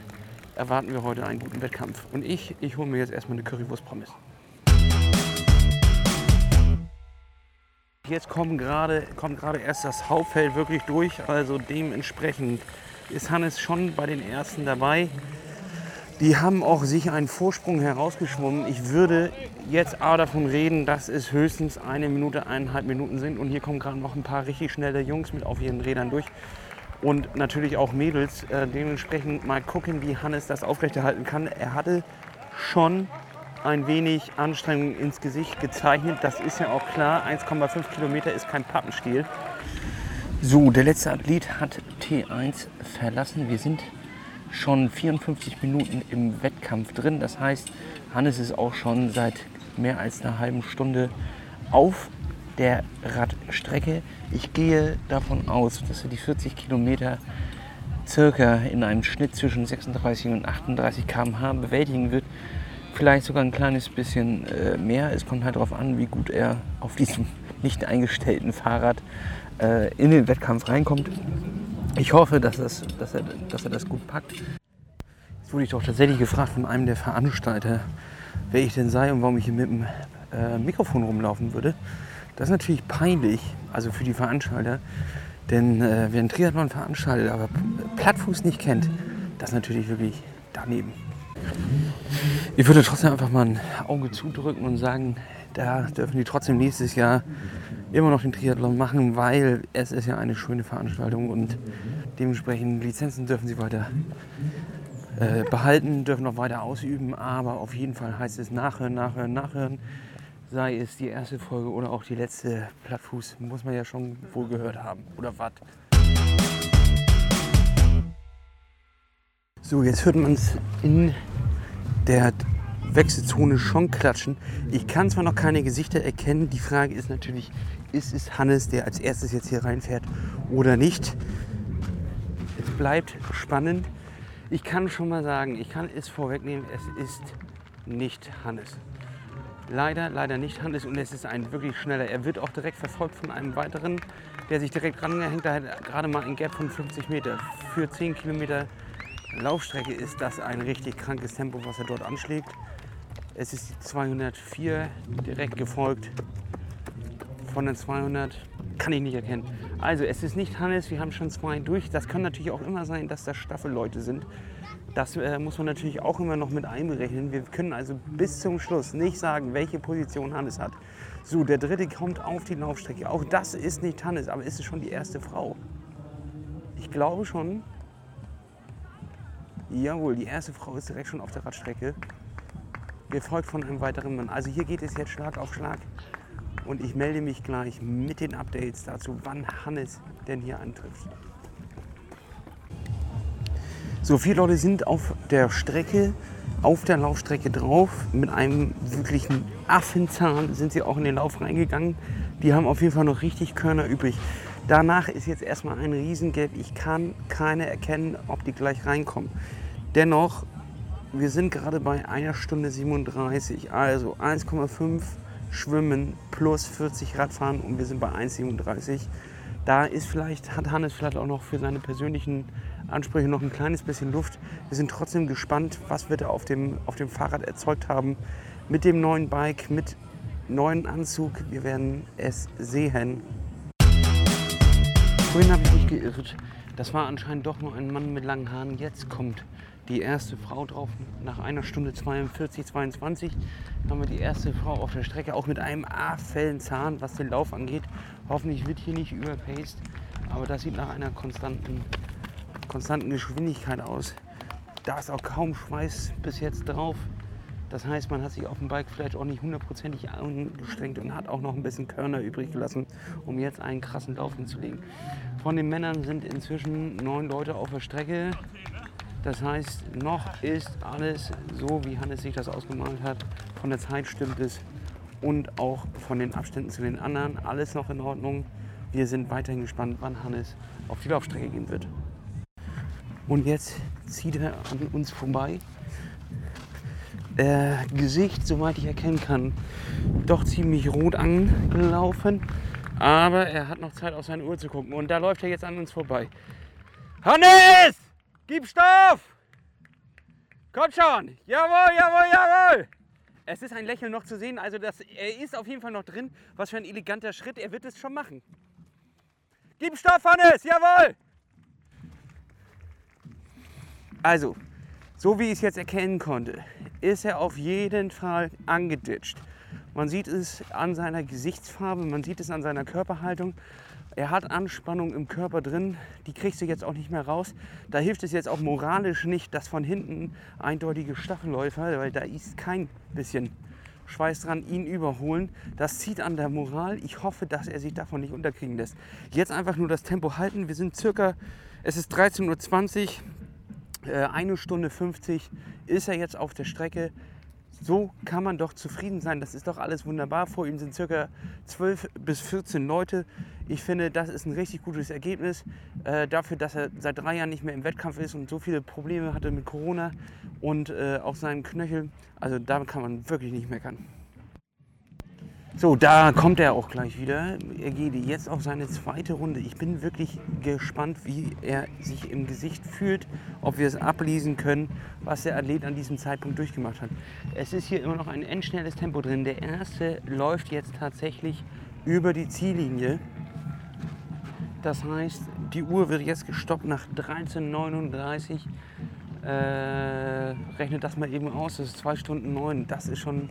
S1: erwarten wir heute einen guten Wettkampf. Und ich, ich hole mir jetzt erstmal eine Currywurst-Pommes. Jetzt kommt gerade kommt gerade erst das Hauptfeld wirklich durch, also dementsprechend ist Hannes schon bei den Ersten dabei. Die haben auch sich einen Vorsprung herausgeschwommen. Ich würde jetzt aber davon reden, dass es höchstens eine Minute, eineinhalb Minuten sind. Und hier kommen gerade noch ein paar richtig schnelle Jungs mit auf ihren Rädern durch und natürlich auch Mädels. Äh, dementsprechend mal gucken, wie Hannes das aufrechterhalten kann. Er hatte schon ein wenig Anstrengung ins Gesicht gezeichnet. Das ist ja auch klar. 1,5 Kilometer ist kein Pappenstiel. So, der letzte Athlet hat T1 verlassen. Wir sind schon 54 Minuten im Wettkampf drin. Das heißt, Hannes ist auch schon seit mehr als einer halben Stunde auf der Radstrecke. Ich gehe davon aus, dass er die 40 Kilometer circa in einem Schnitt zwischen 36 und 38 km/h bewältigen wird. Vielleicht sogar ein kleines bisschen äh, mehr. Es kommt halt darauf an, wie gut er auf diesem nicht eingestellten Fahrrad äh, in den Wettkampf reinkommt. Ich hoffe, dass, das, dass, er, dass er das gut packt. Jetzt wurde ich doch tatsächlich gefragt von einem der Veranstalter, wer ich denn sei und warum ich hier mit dem äh, Mikrofon rumlaufen würde. Das ist natürlich peinlich, also für die Veranstalter. Denn äh, wer einen Triathlon veranstaltet, aber Plattfuß nicht kennt, das ist natürlich wirklich daneben. Ich würde trotzdem einfach mal ein Auge zudrücken und sagen, da dürfen die trotzdem nächstes Jahr immer noch den Triathlon machen, weil es ist ja eine schöne Veranstaltung und dementsprechend Lizenzen dürfen sie weiter äh, behalten, dürfen noch weiter ausüben, aber auf jeden Fall heißt es nachhören, nachhören, nachhören sei es die erste Folge oder auch die letzte Plattfuß, muss man ja schon wohl gehört haben. Oder was? So, jetzt hört man es in der Wechselzone schon klatschen. Ich kann zwar noch keine Gesichter erkennen. Die Frage ist natürlich, ist es Hannes, der als erstes jetzt hier reinfährt oder nicht? Es bleibt spannend. Ich kann schon mal sagen, ich kann es vorwegnehmen, es ist nicht Hannes leider, leider nicht Hannes und es ist ein wirklich schneller. Er wird auch direkt verfolgt von einem weiteren, der sich direkt rangehängt. Da hat gerade mal ein Gap von 50 Meter. Für 10 Kilometer Laufstrecke ist das ein richtig krankes Tempo, was er dort anschlägt. Es ist die 204 direkt gefolgt von den 200 kann ich nicht erkennen. Also es ist nicht Hannes, wir haben schon zwei durch. Das kann natürlich auch immer sein, dass das Staffelleute sind. Das äh, muss man natürlich auch immer noch mit einberechnen. Wir können also bis zum Schluss nicht sagen, welche Position Hannes hat. So, der dritte kommt auf die Laufstrecke. Auch das ist nicht Hannes, aber ist es schon die erste Frau? Ich glaube schon. Jawohl, die erste Frau ist direkt schon auf der Radstrecke. Gefolgt von einem weiteren Mann. Also hier geht es jetzt Schlag auf Schlag. Und ich melde mich gleich mit den Updates dazu, wann Hannes denn hier antrifft. So, vier Leute sind auf der Strecke, auf der Laufstrecke drauf. Mit einem wirklichen Affenzahn sind sie auch in den Lauf reingegangen. Die haben auf jeden Fall noch richtig Körner übrig. Danach ist jetzt erstmal ein Riesengap. Ich kann keine erkennen, ob die gleich reinkommen. Dennoch, wir sind gerade bei einer Stunde 37, also 1,5 Schwimmen plus 40 Radfahren und wir sind bei 1,37. Da ist vielleicht, hat Hannes vielleicht auch noch für seine persönlichen Ansprüche noch ein kleines bisschen Luft. Wir sind trotzdem gespannt, was wird er auf dem, auf dem Fahrrad erzeugt haben mit dem neuen Bike, mit neuen Anzug. Wir werden es sehen. Vorhin habe ich mich geirrt. Das war anscheinend doch nur ein Mann mit langen Haaren. Jetzt kommt die erste Frau drauf. Nach einer Stunde 42, 22 haben wir die erste Frau auf der Strecke, auch mit einem A-Fellenzahn, was den Lauf angeht. Hoffentlich wird hier nicht überpaced, aber das sieht nach einer konstanten, konstanten Geschwindigkeit aus. Da ist auch kaum Schweiß bis jetzt drauf. Das heißt, man hat sich auf dem Bike vielleicht auch nicht hundertprozentig angestrengt und hat auch noch ein bisschen Körner übrig gelassen, um jetzt einen krassen Lauf hinzulegen. Von den Männern sind inzwischen neun Leute auf der Strecke. Das heißt, noch ist alles so, wie Hannes sich das ausgemalt hat. Von der Zeit stimmt es und auch von den Abständen zu den anderen. Alles noch in Ordnung. Wir sind weiterhin gespannt, wann Hannes auf die Laufstrecke gehen wird. Und jetzt zieht er an uns vorbei. Äh, Gesicht, soweit ich erkennen kann, doch ziemlich rot angelaufen. Aber er hat noch Zeit, auf seine Uhr zu gucken. Und da läuft er jetzt an uns vorbei. Hannes! Gib Stoff! Komm schon! Jawohl, jawohl, jawohl! Es ist ein Lächeln noch zu sehen, also das, er ist auf jeden Fall noch drin. Was für ein eleganter Schritt, er wird es schon machen. Gib Stoff, Hannes, jawohl! Also, so wie ich es jetzt erkennen konnte, ist er auf jeden Fall angeditscht. Man sieht es an seiner Gesichtsfarbe, man sieht es an seiner Körperhaltung. Er hat Anspannung im Körper drin, die kriegst du jetzt auch nicht mehr raus. Da hilft es jetzt auch moralisch nicht, dass von hinten eindeutige Staffelläufer, weil da ist kein bisschen Schweiß dran, ihn überholen. Das zieht an der Moral. Ich hoffe, dass er sich davon nicht unterkriegen lässt. Jetzt einfach nur das Tempo halten. Wir sind circa, es ist 13.20 Uhr, eine Stunde 50 ist er jetzt auf der Strecke so kann man doch zufrieden sein. Das ist doch alles wunderbar. Vor ihm sind circa 12 bis 14 Leute. Ich finde, das ist ein richtig gutes Ergebnis äh, dafür, dass er seit drei Jahren nicht mehr im Wettkampf ist und so viele Probleme hatte mit Corona und äh, auch seinen Knöchel. Also da kann man wirklich nicht meckern. So, da kommt er auch gleich wieder. Er geht jetzt auf seine zweite Runde. Ich bin wirklich gespannt, wie er sich im Gesicht fühlt, ob wir es ablesen können, was der Athlet an diesem Zeitpunkt durchgemacht hat. Es ist hier immer noch ein endschnelles Tempo drin. Der erste läuft jetzt tatsächlich über die Ziellinie. Das heißt, die Uhr wird jetzt gestoppt nach 13.39 äh, rechnet das mal eben aus, das ist 2 Stunden 9. Das ist schon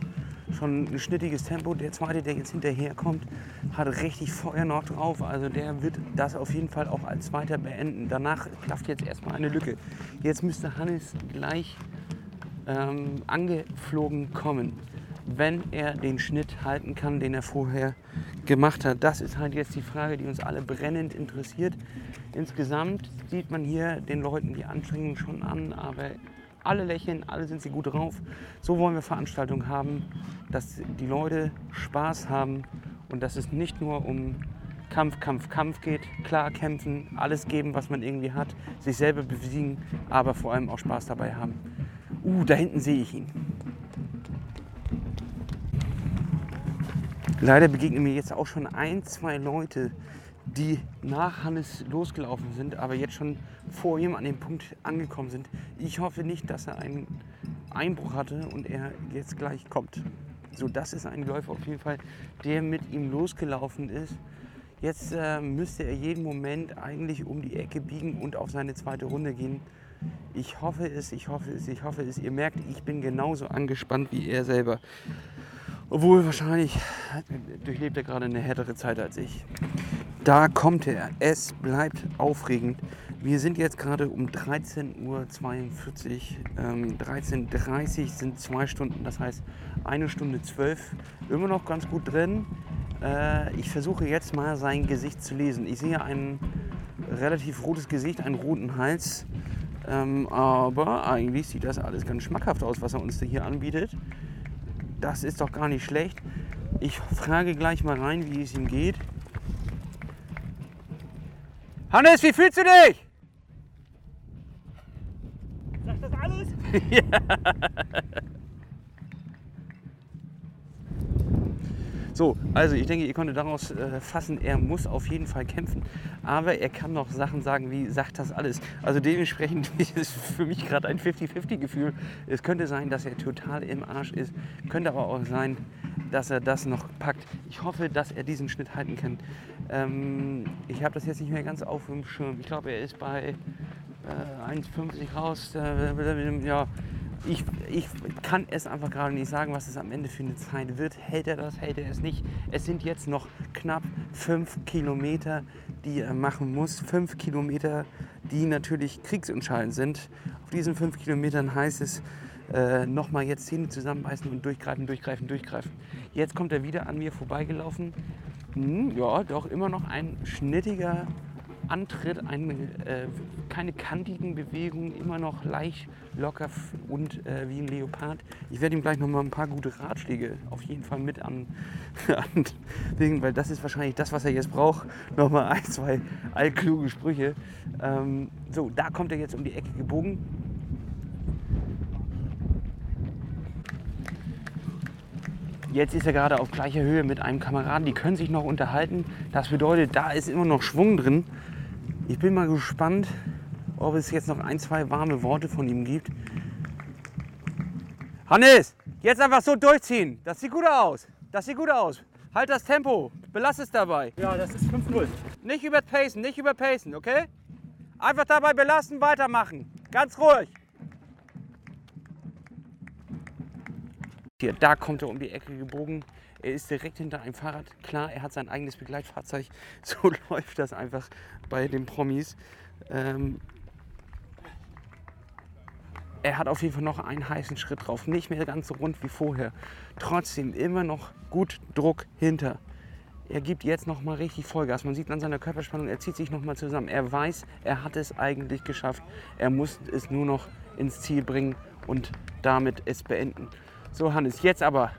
S1: schon ein schnittiges Tempo. Der zweite, der jetzt hinterherkommt, hat richtig Feuer noch drauf. Also der wird das auf jeden Fall auch als zweiter beenden. Danach klafft jetzt erstmal eine Lücke. Jetzt müsste Hannes gleich ähm, angeflogen kommen, wenn er den Schnitt halten kann, den er vorher gemacht hat. Das ist halt jetzt die Frage, die uns alle brennend interessiert. Insgesamt sieht man hier den Leuten die Anstrengungen schon an, aber alle lächeln, alle sind sie gut drauf. So wollen wir Veranstaltungen haben, dass die Leute Spaß haben und dass es nicht nur um Kampf, Kampf, Kampf geht. Klar kämpfen, alles geben, was man irgendwie hat, sich selber besiegen, aber vor allem auch Spaß dabei haben. Uh, da hinten sehe ich ihn. Leider begegnen mir jetzt auch schon ein, zwei Leute, die nach Hannes losgelaufen sind, aber jetzt schon vor ihm an dem Punkt angekommen sind. Ich hoffe nicht, dass er einen Einbruch hatte und er jetzt gleich kommt. So, das ist ein Läufer auf jeden Fall, der mit ihm losgelaufen ist. Jetzt äh, müsste er jeden Moment eigentlich um die Ecke biegen und auf seine zweite Runde gehen. Ich hoffe es, ich hoffe es, ich hoffe es. Ihr merkt, ich bin genauso angespannt wie er selber. Obwohl wahrscheinlich durchlebt er gerade eine härtere Zeit als ich. Da kommt er. Es bleibt aufregend. Wir sind jetzt gerade um 13.42 Uhr. Ähm, 13.30 Uhr sind zwei Stunden, das heißt eine Stunde zwölf. Immer noch ganz gut drin. Äh, ich versuche jetzt mal sein Gesicht zu lesen. Ich sehe ein relativ rotes Gesicht, einen roten Hals. Ähm, aber eigentlich sieht das alles ganz schmackhaft aus, was er uns hier anbietet. Das ist doch gar nicht schlecht. Ich frage gleich mal rein, wie es ihm geht.
S2: Hannes, wie fühlst du dich?
S3: Sagt das alles?
S1: So, also ich denke, ihr konntet daraus äh, fassen, er muss auf jeden Fall kämpfen. Aber er kann noch Sachen sagen wie, sagt das alles. Also dementsprechend ist es für mich gerade ein 50-50-Gefühl. Es könnte sein, dass er total im Arsch ist. Könnte aber auch sein, dass er das noch packt. Ich hoffe, dass er diesen Schnitt halten kann. Ähm, ich habe das jetzt nicht mehr ganz auf dem Schirm. Ich glaube, er ist bei äh, 1,50 raus. Äh, ja, ich, ich kann es einfach gerade nicht sagen, was es am Ende für eine Zeit wird. Hält er das, hält er es nicht? Es sind jetzt noch knapp fünf Kilometer, die er machen muss. Fünf Kilometer, die natürlich kriegsentscheidend sind. Auf diesen fünf Kilometern heißt es, äh, nochmal jetzt Zähne zusammenbeißen und durchgreifen, durchgreifen, durchgreifen. Jetzt kommt er wieder an mir vorbeigelaufen. Hm, ja, doch immer noch ein schnittiger Antritt, eine, äh, keine kantigen Bewegungen, immer noch leicht locker und äh, wie ein Leopard. Ich werde ihm gleich noch mal ein paar gute Ratschläge auf jeden Fall mit an, an Dingen, weil das ist wahrscheinlich das, was er jetzt braucht. Noch mal ein, zwei allkluge Sprüche. Ähm, so, da kommt er jetzt um die Ecke gebogen. Jetzt ist er gerade auf gleicher Höhe mit einem Kameraden. Die können sich noch unterhalten. Das bedeutet, da ist immer noch Schwung drin. Ich bin mal gespannt, ob es jetzt noch ein, zwei warme Worte von ihm gibt. Hannes, jetzt einfach so durchziehen. Das sieht gut aus. Das sieht gut aus. Halt das Tempo. Belass es dabei.
S3: Ja, das ist 5-0.
S1: Nicht überpacen, nicht überpacen, okay? Einfach dabei belassen, weitermachen. Ganz ruhig. Hier, da kommt er um die Ecke gebogen. Er ist direkt hinter einem Fahrrad. Klar, er hat sein eigenes Begleitfahrzeug. So läuft das einfach bei den Promis. Ähm er hat auf jeden Fall noch einen heißen Schritt drauf. Nicht mehr ganz so rund wie vorher. Trotzdem immer noch gut Druck hinter. Er gibt jetzt noch mal richtig Vollgas. Man sieht an seiner Körperspannung, er zieht sich noch mal zusammen. Er weiß, er hat es eigentlich geschafft. Er muss es nur noch ins Ziel bringen und damit es beenden. So, Hannes, jetzt aber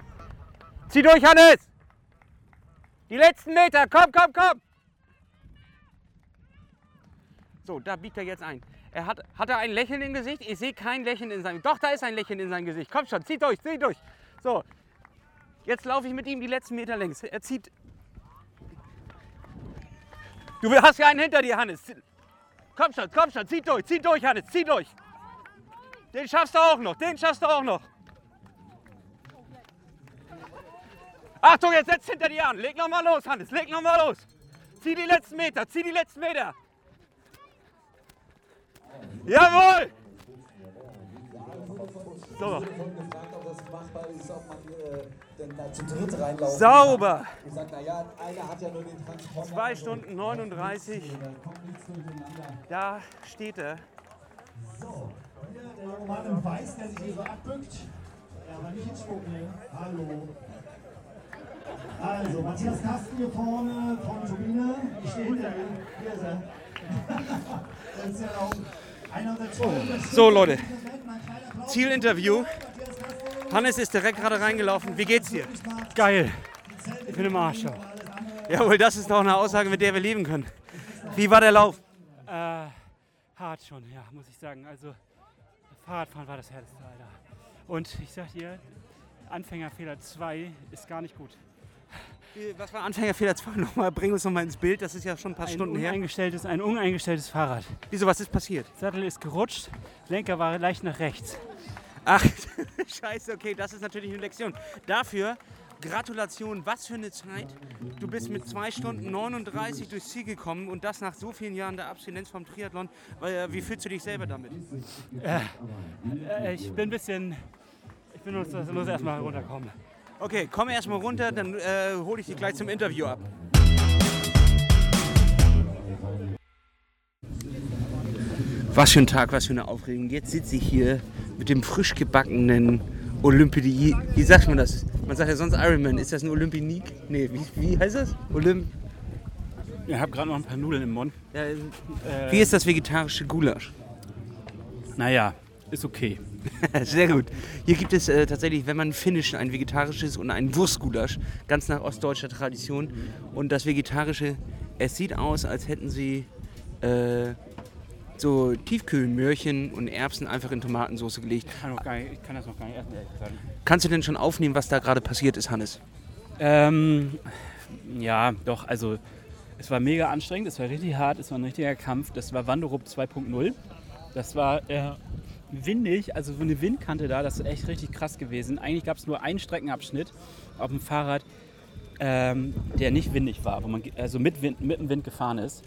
S1: Zieh durch, Hannes! Die letzten Meter, komm, komm, komm! So, da biegt er jetzt ein. Er hat, hat er ein Lächeln im Gesicht? Ich sehe kein Lächeln in seinem Doch, da ist ein Lächeln in seinem Gesicht. Komm schon, zieh durch, zieh durch. So, jetzt laufe ich mit ihm die letzten Meter längs. Er zieht. Du hast ja einen hinter dir, Hannes. Komm schon, komm schon, zieh durch, zieh durch, Hannes, zieh durch. Den schaffst du auch noch, den schaffst du auch noch. Achtung, jetzt setzt hinter dir an. Leg noch mal los, Hannes. Leg noch mal los. Zieh die letzten Meter. Zieh die letzten Meter. Jawohl. So. Sauber. Zwei Stunden 39. Da steht er.
S4: So, der Mann im Weiß, der sich hier so abbückt. Ja, aber nicht hinspucken. Hallo. Also, Matthias Kasten hier vorne von Turbine. Ich stehe hinter ihm. Hier ist er. das ist ja auch einer der Tore.
S1: So, Leute. Zielinterview. Hannes ist direkt gerade reingelaufen. Wie geht's dir?
S3: Geil. Ich bin im Arsch.
S1: Jawohl, das ist doch eine Aussage, mit der wir leben können. Wie war der Lauf?
S3: Äh, hart schon, ja, muss ich sagen. Also, Fahrradfahren war das härteste, Alter. Und ich sag dir, Anfängerfehler 2 ist gar nicht gut.
S1: Was war Anfängerfehler 2 nochmal? Bring uns nochmal ins Bild, das ist ja schon ein paar
S3: ein
S1: Stunden her.
S3: Ein uneingestelltes Fahrrad.
S1: Wieso, was ist passiert?
S3: Sattel ist gerutscht, Lenker war leicht nach rechts.
S1: Ach, scheiße, okay, das ist natürlich eine Lektion. Dafür Gratulation, was für eine Zeit. Du bist mit 2 Stunden 39 durchs Ziel gekommen und das nach so vielen Jahren der Abstinenz vom Triathlon. Äh, Wie fühlst du dich selber damit?
S3: Äh, ich bin ein bisschen. Ich bin muss, muss erstmal runterkommen.
S1: Okay, komm erstmal runter, dann äh, hole ich dich gleich zum Interview ab. Was für ein Tag, was für eine Aufregung. Jetzt sitze ich hier mit dem frisch gebackenen Olympi... Wie sagt man das? Man sagt ja sonst Ironman. Ist das ein Olympinik? Nee, wie, wie heißt das? Olymp...
S3: Ich habe gerade noch ein paar Nudeln im Mund.
S1: Ja, wie ist das vegetarische Gulasch?
S3: Naja, ist okay.
S1: Sehr gut. Hier gibt es äh, tatsächlich, wenn man Finnisch, ein vegetarisches und ein Wurstgulasch, ganz nach ostdeutscher Tradition. Und das vegetarische, es sieht aus, als hätten sie äh, so Tiefkühlmöhrchen und Erbsen einfach in Tomatensauce gelegt.
S3: Ich kann, nicht, ich kann das noch gar nicht essen, ehrlich gesagt.
S1: Kannst du denn schon aufnehmen, was da gerade passiert ist, Hannes?
S3: Ähm, ja, doch, also es war mega anstrengend, es war richtig hart, es war ein richtiger Kampf. Das war Wanderup 2.0. Das war äh, windig, also so eine Windkante da, das ist echt richtig krass gewesen. Eigentlich gab es nur einen Streckenabschnitt auf dem Fahrrad, ähm, der nicht windig war, wo man also mit, Wind, mit dem Wind gefahren ist.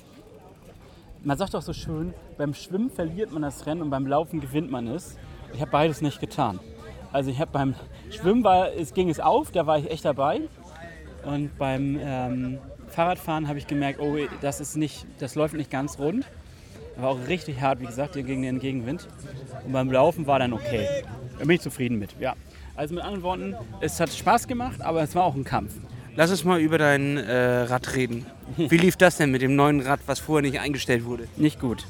S3: Man sagt doch so schön, beim Schwimmen verliert man das Rennen und beim Laufen gewinnt man es. Ich habe beides nicht getan. Also ich habe beim Schwimmen war, es ging es auf, da war ich echt dabei. Und beim ähm, Fahrradfahren habe ich gemerkt, oh, das ist nicht, das läuft nicht ganz rund. War auch richtig hart, wie gesagt, hier gegen den Gegenwind. Und beim Laufen war dann okay. Da bin ich zufrieden mit, ja. Also mit anderen Worten, es hat Spaß gemacht, aber es war auch ein Kampf.
S1: Lass uns mal über dein äh, Rad reden. Wie lief das denn mit dem neuen Rad, was vorher nicht eingestellt wurde?
S3: Nicht gut.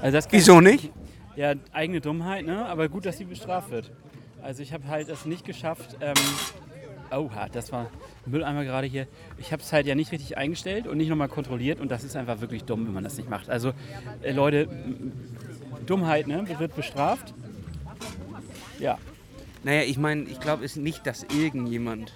S3: Also das
S1: Wieso nicht?
S3: Ja, eigene Dummheit, ne? aber gut, dass sie bestraft wird. Also ich habe halt es nicht geschafft. Ähm, oha, das war Mülleimer gerade hier. Ich habe es halt ja nicht richtig eingestellt und nicht nochmal kontrolliert und das ist einfach wirklich dumm, wenn man das nicht macht. Also äh, Leute, Dummheit ne? wird bestraft. Ja,
S1: Naja, ich meine, ich glaube es nicht, dass irgendjemand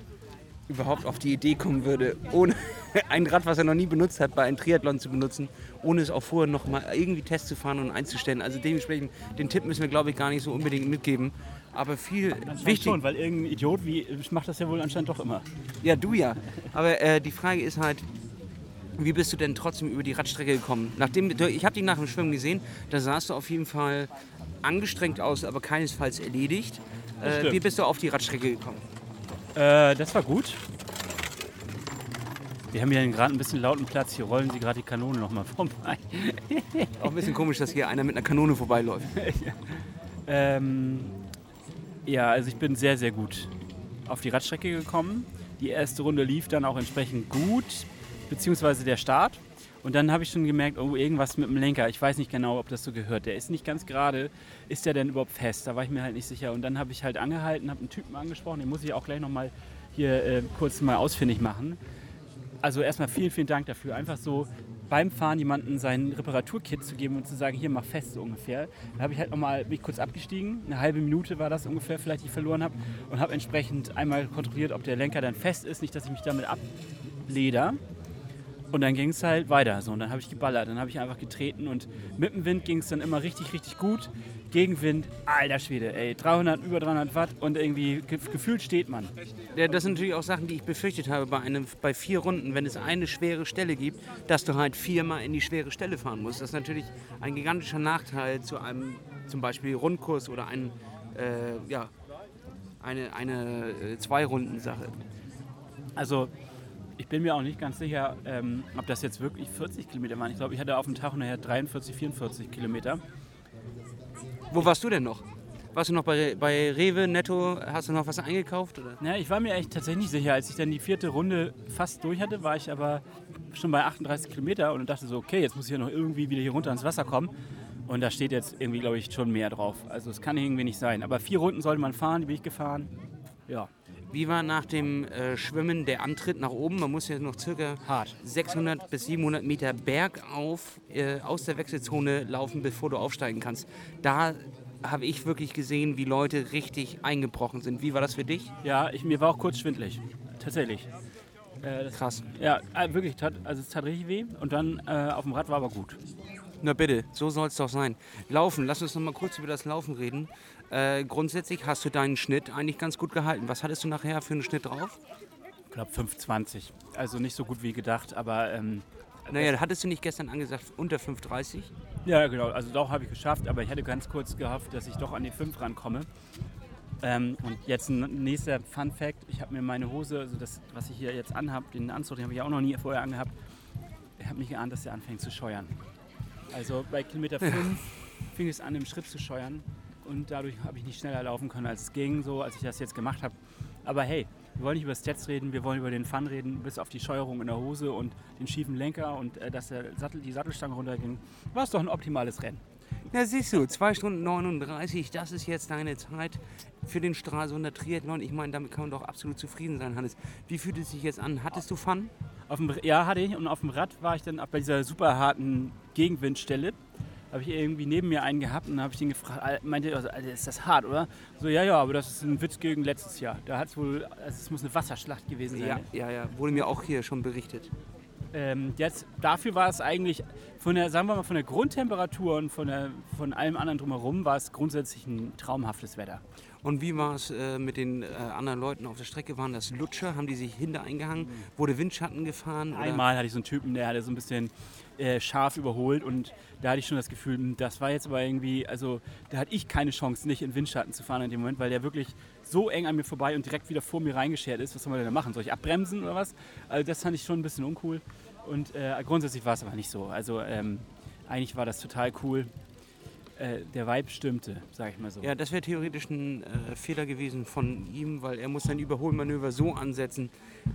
S1: überhaupt auf die Idee kommen würde, ohne ein Rad, was er noch nie benutzt hat, bei einem Triathlon zu benutzen, ohne es auch vorher noch mal irgendwie Test zu fahren und einzustellen. Also dementsprechend, den Tipp müssen wir, glaube ich, gar nicht so unbedingt mitgeben. Aber viel
S3: wichtig. Schon, weil irgendein Idiot wie macht das ja wohl anscheinend doch immer.
S1: Ja, du ja. Aber äh, die Frage ist halt, wie bist du denn trotzdem über die Radstrecke gekommen? Nachdem, ich habe dich nach dem Schwimmen gesehen, da sahst du auf jeden Fall angestrengt aus, aber keinesfalls erledigt. Äh, wie bist du auf die Radstrecke gekommen?
S3: Äh, das war gut. Wir haben hier gerade ein bisschen lauten Platz. Hier rollen sie gerade die Kanone nochmal vorbei.
S1: Auch ein bisschen komisch, dass hier einer mit einer Kanone vorbeiläuft.
S3: Ähm, ja, also ich bin sehr, sehr gut auf die Radstrecke gekommen. Die erste Runde lief dann auch entsprechend gut, beziehungsweise der Start. Und dann habe ich schon gemerkt, oh, irgendwas mit dem Lenker. Ich weiß nicht genau, ob das so gehört. Der ist nicht ganz gerade. Ist der denn überhaupt fest? Da war ich mir halt nicht sicher. Und dann habe ich halt angehalten, habe einen Typen angesprochen. Den muss ich auch gleich nochmal hier äh, kurz mal ausfindig machen. Also erstmal vielen, vielen Dank dafür. Einfach so beim Fahren jemandem sein Reparaturkit zu geben und zu sagen, hier mach fest so ungefähr. Da habe ich halt nochmal mich kurz abgestiegen. Eine halbe Minute war das ungefähr, vielleicht die ich verloren habe. Und habe entsprechend einmal kontrolliert, ob der Lenker dann fest ist. Nicht, dass ich mich damit ableder. Und dann ging es halt weiter. So, und dann habe ich geballert. Dann habe ich einfach getreten und mit dem Wind ging es dann immer richtig, richtig gut. Gegenwind, alter Schwede, ey, 300, über 300 Watt und irgendwie ge gefühlt steht man.
S1: Ja, das sind natürlich auch Sachen, die ich befürchtet habe bei, einem, bei vier Runden, wenn es eine schwere Stelle gibt, dass du halt viermal in die schwere Stelle fahren musst. Das ist natürlich ein gigantischer Nachteil zu einem zum Beispiel Rundkurs oder einem, äh, ja, eine, eine äh, Zwei-Runden-Sache.
S3: Also ich bin mir auch nicht ganz sicher, ähm, ob das jetzt wirklich 40 Kilometer waren. Ich glaube, ich hatte auf dem Tag nachher 43, 44 Kilometer.
S1: Wo warst du denn noch? Warst du noch bei, bei Rewe, Netto? Hast du noch was eingekauft? Oder?
S3: Ja, ich war mir echt tatsächlich nicht sicher. Als ich dann die vierte Runde fast durch hatte, war ich aber schon bei 38 Kilometer und dachte so, okay, jetzt muss ich ja noch irgendwie wieder hier runter ins Wasser kommen. Und da steht jetzt irgendwie, glaube ich, schon mehr drauf. Also es kann irgendwie nicht sein. Aber vier Runden sollte man fahren, die bin ich gefahren. Ja,
S1: Wie war nach dem äh, Schwimmen der Antritt nach oben? Man muss ja noch circa
S3: hart.
S1: 600 bis 700 Meter bergauf äh, aus der Wechselzone laufen, bevor du aufsteigen kannst. Da habe ich wirklich gesehen, wie Leute richtig eingebrochen sind. Wie war das für dich?
S3: Ja, ich, mir war auch kurz schwindlig. Tatsächlich. Äh, das,
S1: Krass.
S3: ja, äh, wirklich, tat, also es tat richtig weh. Und dann äh, auf dem Rad war aber gut.
S1: Na bitte, so soll es doch sein. Laufen, lass uns noch mal kurz über das Laufen reden. Äh, grundsätzlich hast du deinen Schnitt eigentlich ganz gut gehalten. Was hattest du nachher für einen Schnitt drauf?
S3: Ich glaube 5,20. Also nicht so gut wie gedacht, aber ähm,
S1: Naja, hattest du nicht gestern angesagt, unter 5,30?
S3: Ja, genau. Also doch habe ich geschafft, aber ich hatte ganz kurz gehofft, dass ich doch an die 5 rankomme. Ähm, und jetzt ein nächster Fun Fact. Ich habe mir meine Hose, also das, was ich hier jetzt anhabe, den Anzug, den habe ich ja auch noch nie vorher angehabt. Ich habe nicht geahnt, dass der anfängt zu scheuern. Also bei Kilometer 5 fing es an, im Schritt zu scheuern. Und dadurch habe ich nicht schneller laufen können, als es ging, so als ich das jetzt gemacht habe. Aber hey, wir wollen nicht über Stats reden, wir wollen über den Fun reden, bis auf die Scheuerung in der Hose und den schiefen Lenker und äh, dass der Sattel, die Sattelstange runterging. War es doch ein optimales Rennen.
S1: Ja, siehst du, 2 Stunden 39, das ist jetzt deine Zeit für den Stralsunder Triathlon. Ich meine, damit kann man doch absolut zufrieden sein, Hannes. Wie fühlt es sich jetzt an? Hattest du Fun?
S3: Auf dem, ja, hatte ich. Und auf dem Rad war ich dann bei dieser super harten Gegenwindstelle. Habe ich irgendwie neben mir einen gehabt und habe ich den gefragt, meinte, also, Alter, ist das hart, oder? So, ja, ja, aber das ist ein Witz gegen letztes Jahr. Da hat es wohl, also es muss eine Wasserschlacht gewesen sein.
S1: Ja, ja, ja. Wurde mir auch hier schon berichtet.
S3: Ähm, jetzt, dafür war es eigentlich von der, sagen wir mal, von der Grundtemperatur und von, der, von allem anderen drumherum war es grundsätzlich ein traumhaftes Wetter.
S1: Und wie war es äh, mit den äh, anderen Leuten auf der Strecke? Waren das Lutscher? Haben die sich hinter eingehangen? Wurde Windschatten gefahren? oder-
S3: Einmal hatte ich so einen Typen, der hatte so ein bisschen äh, scharf überholt und da hatte ich schon das Gefühl, hm, das war jetzt aber irgendwie, also da hatte ich keine Chance, nicht in Windschatten zu fahren in dem Moment, weil der wirklich so eng an mir vorbei und direkt wieder vor mir reingeschert ist. Was soll man denn da machen? Soll ich abbremsen oder was? Also das fand ich schon ein bisschen uncool und äh, grundsätzlich war es aber nicht so. Also ähm, eigentlich war das total cool. Äh, der Vibe stimmte, sag ich mal so.
S1: Ja, das wäre theoretisch ein äh, Fehler gewesen von ihm, weil er muss sein Überholmanöver so ansetzen,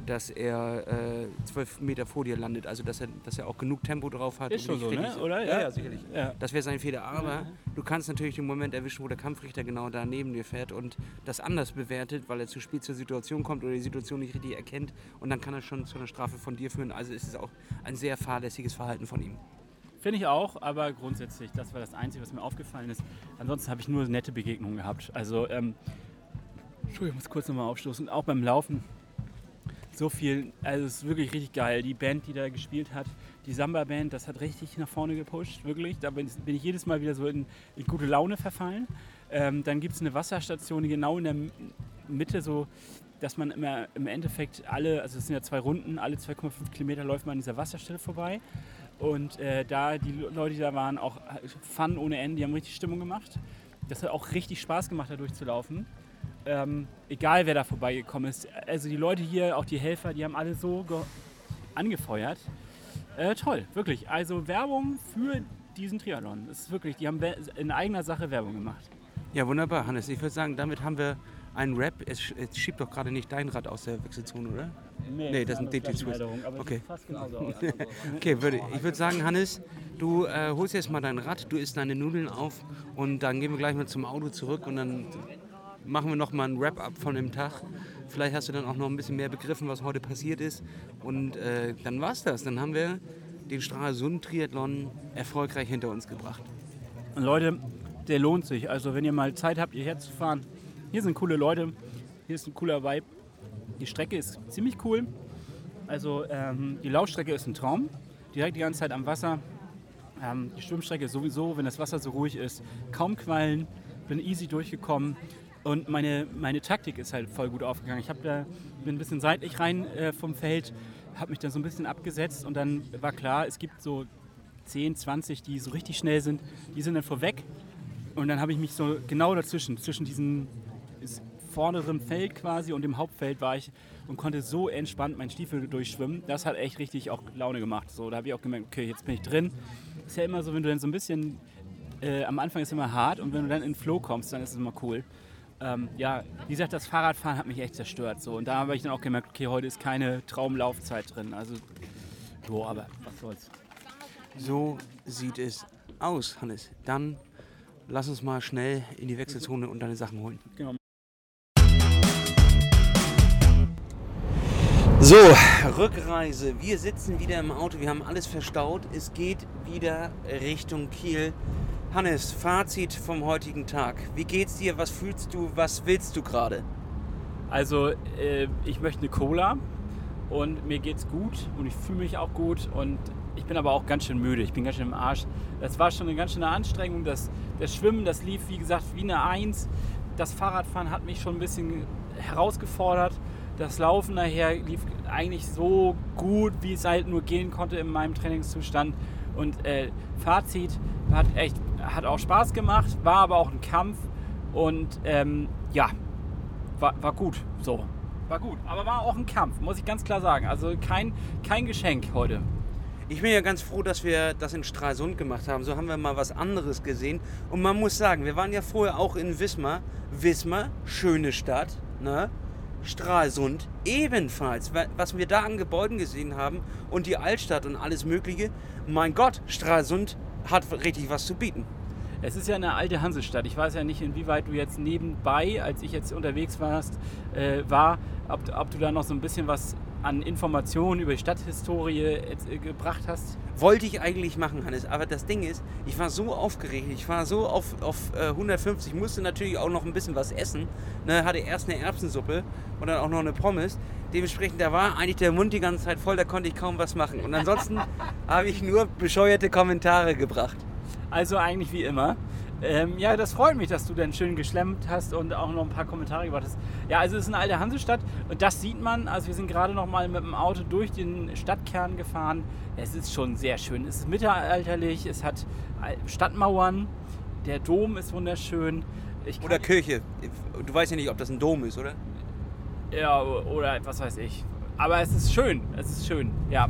S1: dass er äh, zwölf Meter vor dir landet. Also dass er, dass er auch genug Tempo drauf hat.
S3: Ist schon so, ne? oder?
S1: Ja, ja, sicherlich.
S3: Ja.
S1: Das wäre sein Fehler. Aber du kannst natürlich den Moment erwischen, wo der Kampfrichter genau da neben dir fährt und das anders bewertet, weil er zu spät zur Situation kommt oder die Situation nicht richtig erkennt. Und dann kann er schon zu einer Strafe von dir führen. Also ist es auch ein sehr fahrlässiges Verhalten von ihm.
S3: Finde ich auch, aber grundsätzlich, das war das Einzige, was mir aufgefallen ist. Ansonsten habe ich nur nette Begegnungen gehabt. Also, ähm, Entschuldigung, ich muss kurz nochmal aufstoßen. Auch beim Laufen so viel, also es ist wirklich richtig geil. Die Band, die da gespielt hat, die Samba-Band, das hat richtig nach vorne gepusht, wirklich. Da bin, ich jedes Mal wieder so in, in gute Laune verfallen. Ähm, dann gibt es eine Wasserstation, die genau in der Mitte so, dass man immer im Endeffekt alle, also es sind ja zwei Runden, alle 2,5 Kilometer läuft man an dieser Wasserstelle vorbei. Und äh, da die Leute, die da waren, auch Fun ohne Ende, die haben richtig Stimmung gemacht. Das hat auch richtig Spaß gemacht, da durchzulaufen. Ähm, egal wer da vorbeigekommen ist. Also die Leute hier, auch die Helfer, die haben alle so ge- angefeuert. Äh, toll, wirklich. Also Werbung für diesen Triathlon. Das ist wirklich, die haben in eigener Sache Werbung gemacht.
S1: Ja, wunderbar, Hannes. Ich würde sagen, damit haben wir einen Rap. Es, es schiebt doch gerade nicht dein Rad aus der Wechselzone, oder? Nee, das ist ein DT Swiss.
S3: Aber
S1: Okay.
S3: sieht fast genauso aus.
S1: Okay, würde, ich würde sagen, Hannes, du äh, holst jetzt mal dein Rad, du isst deine Nudeln auf und dann gehen wir gleich mal zum Auto zurück und dann machen wir noch mal ein Wrap-up von dem Tag. Vielleicht hast du dann auch noch ein bisschen mehr begriffen, was heute passiert ist. Und äh, dann war's das. Dann haben wir den Stralsund-Triathlon erfolgreich hinter uns gebracht.
S3: Und Leute, der lohnt sich. Also wenn ihr mal Zeit habt, hierher zu fahren, hier sind coole Leute, hier ist ein cooler Vibe. Die Strecke ist ziemlich cool. Also ähm, die Laufstrecke ist ein Traum, direkt die ganze Zeit am Wasser. Ähm, die Schwimmstrecke sowieso, wenn das Wasser so ruhig ist, kaum Quallen, bin easy durchgekommen. Und meine, meine Taktik ist halt voll gut aufgegangen. Ich da, bin ein bisschen seitlich rein äh, vom Feld, habe mich dann so ein bisschen abgesetzt und dann war klar, es gibt so 10, 20, die so richtig schnell sind, die sind dann vorweg. Und dann habe ich mich so genau dazwischen, zwischen diesem ist vorderen Feld quasi und dem Hauptfeld war ich und konnte so entspannt meinen Stiefel durchschwimmen. Das hat echt richtig auch Laune gemacht. So, da habe ich auch gemerkt, okay, jetzt bin ich drin. Ist ja immer so, wenn du dann so ein bisschen, äh, am Anfang ist es immer hart und wenn du dann in den Flow kommst, dann ist es immer cool. Ähm, ja, wie gesagt, das Fahrradfahren hat mich echt zerstört. So. Und da habe ich dann auch gemerkt, okay, heute ist keine Traumlaufzeit drin. Also, so, aber was soll's.
S1: So sieht es aus, Hannes. Dann lass uns mal schnell in die Wechselzone und deine Sachen holen.
S3: Genau.
S1: So, Rückreise. Wir sitzen wieder im Auto, wir haben alles verstaut. Es geht wieder Richtung Kiel. Hannes, Fazit vom heutigen Tag. Wie geht's dir? Was fühlst du? Was willst du gerade?
S3: Also, äh, ich möchte eine Cola und mir geht's gut und ich fühle mich auch gut und ich bin aber auch ganz schön müde. Ich bin ganz schön im Arsch. Das war schon eine ganz schöne Anstrengung. Das, das Schwimmen, das lief wie gesagt wie eine Eins. Das Fahrradfahren hat mich schon ein bisschen herausgefordert. Das Laufen nachher lief eigentlich so gut, wie es halt nur gehen konnte in meinem Trainingszustand. Und äh, Fazit hat echt, hat auch Spaß gemacht, war aber auch ein Kampf und ähm, ja, war, war gut. So, war gut. Aber war auch ein Kampf, muss ich ganz klar sagen. Also kein, kein Geschenk heute.
S1: Ich bin ja ganz froh, dass wir das in Stralsund gemacht haben. So haben wir mal was anderes gesehen. Und man muss sagen, wir waren ja vorher auch in Wismar. Wismar, schöne Stadt. Ne? Stralsund ebenfalls. Wa- Was wir da an Gebäuden gesehen haben und die Altstadt und alles Mögliche. Mein Gott, Stralsund hat richtig was zu bieten.
S3: Es ist ja eine alte Hansestadt. Ich weiß ja nicht, inwieweit du jetzt nebenbei, als ich jetzt unterwegs warst, äh, war, ob, ob du da noch so ein bisschen was an Informationen über die Stadthistorie jetzt, äh, gebracht hast.
S1: Wollte ich eigentlich machen, Hannes. Aber das Ding ist, ich war so aufgeregt. Ich war so auf, auf äh, 150. Musste natürlich auch noch ein bisschen was essen. Ne, hatte erst eine Erbsensuppe und dann auch noch eine Pommes. Dementsprechend, da war eigentlich der Mund die ganze Zeit voll. Da konnte ich kaum was machen. Und ansonsten habe ich nur bescheuerte Kommentare gebracht.
S3: Also eigentlich wie immer. Ähm, ja, das freut mich, dass du dann schön geschlemmt hast und auch noch ein paar Kommentare gebracht hast. Ja, also es ist eine alte Hansestadt und das sieht man. Also wir sind gerade noch mal mit dem Auto durch den Stadtkern gefahren. Es ist schon sehr schön. Es ist mittelalterlich, es hat Stadtmauern, der Dom ist wunderschön.
S1: Oder Kirche. Du weißt ja nicht, ob das ein Dom ist, oder?
S3: Ja, oder was weiß ich. Aber es ist schön, es ist schön, ja.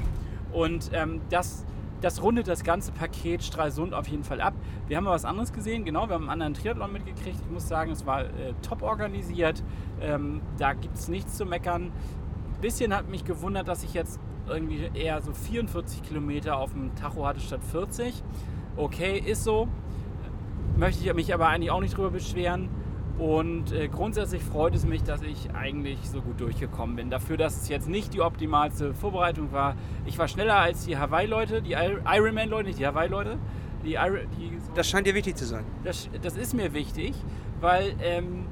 S3: Und ähm, das, das rundet das ganze Paket Stralsund auf jeden Fall ab. Wir haben was anderes gesehen, genau, wir haben einen anderen Triathlon mitgekriegt. Ich muss sagen, es war äh, top organisiert. Ähm, da gibt es nichts zu meckern. Ein bisschen hat mich gewundert, dass ich jetzt irgendwie eher so 44 Kilometer auf dem Tacho hatte statt 40. Okay, ist so. Möchte ich mich aber eigentlich auch nicht drüber beschweren. Und äh, grundsätzlich freut es mich, dass ich eigentlich so gut durchgekommen bin. Dafür, dass es jetzt nicht die optimalste Vorbereitung war. Ich war schneller als die Hawaii-Leute, die Ir- Ironman-Leute, nicht die Hawaii-Leute. Die, die
S1: Das scheint dir wichtig zu sein.
S3: das, das ist mir wichtig, weil ähm,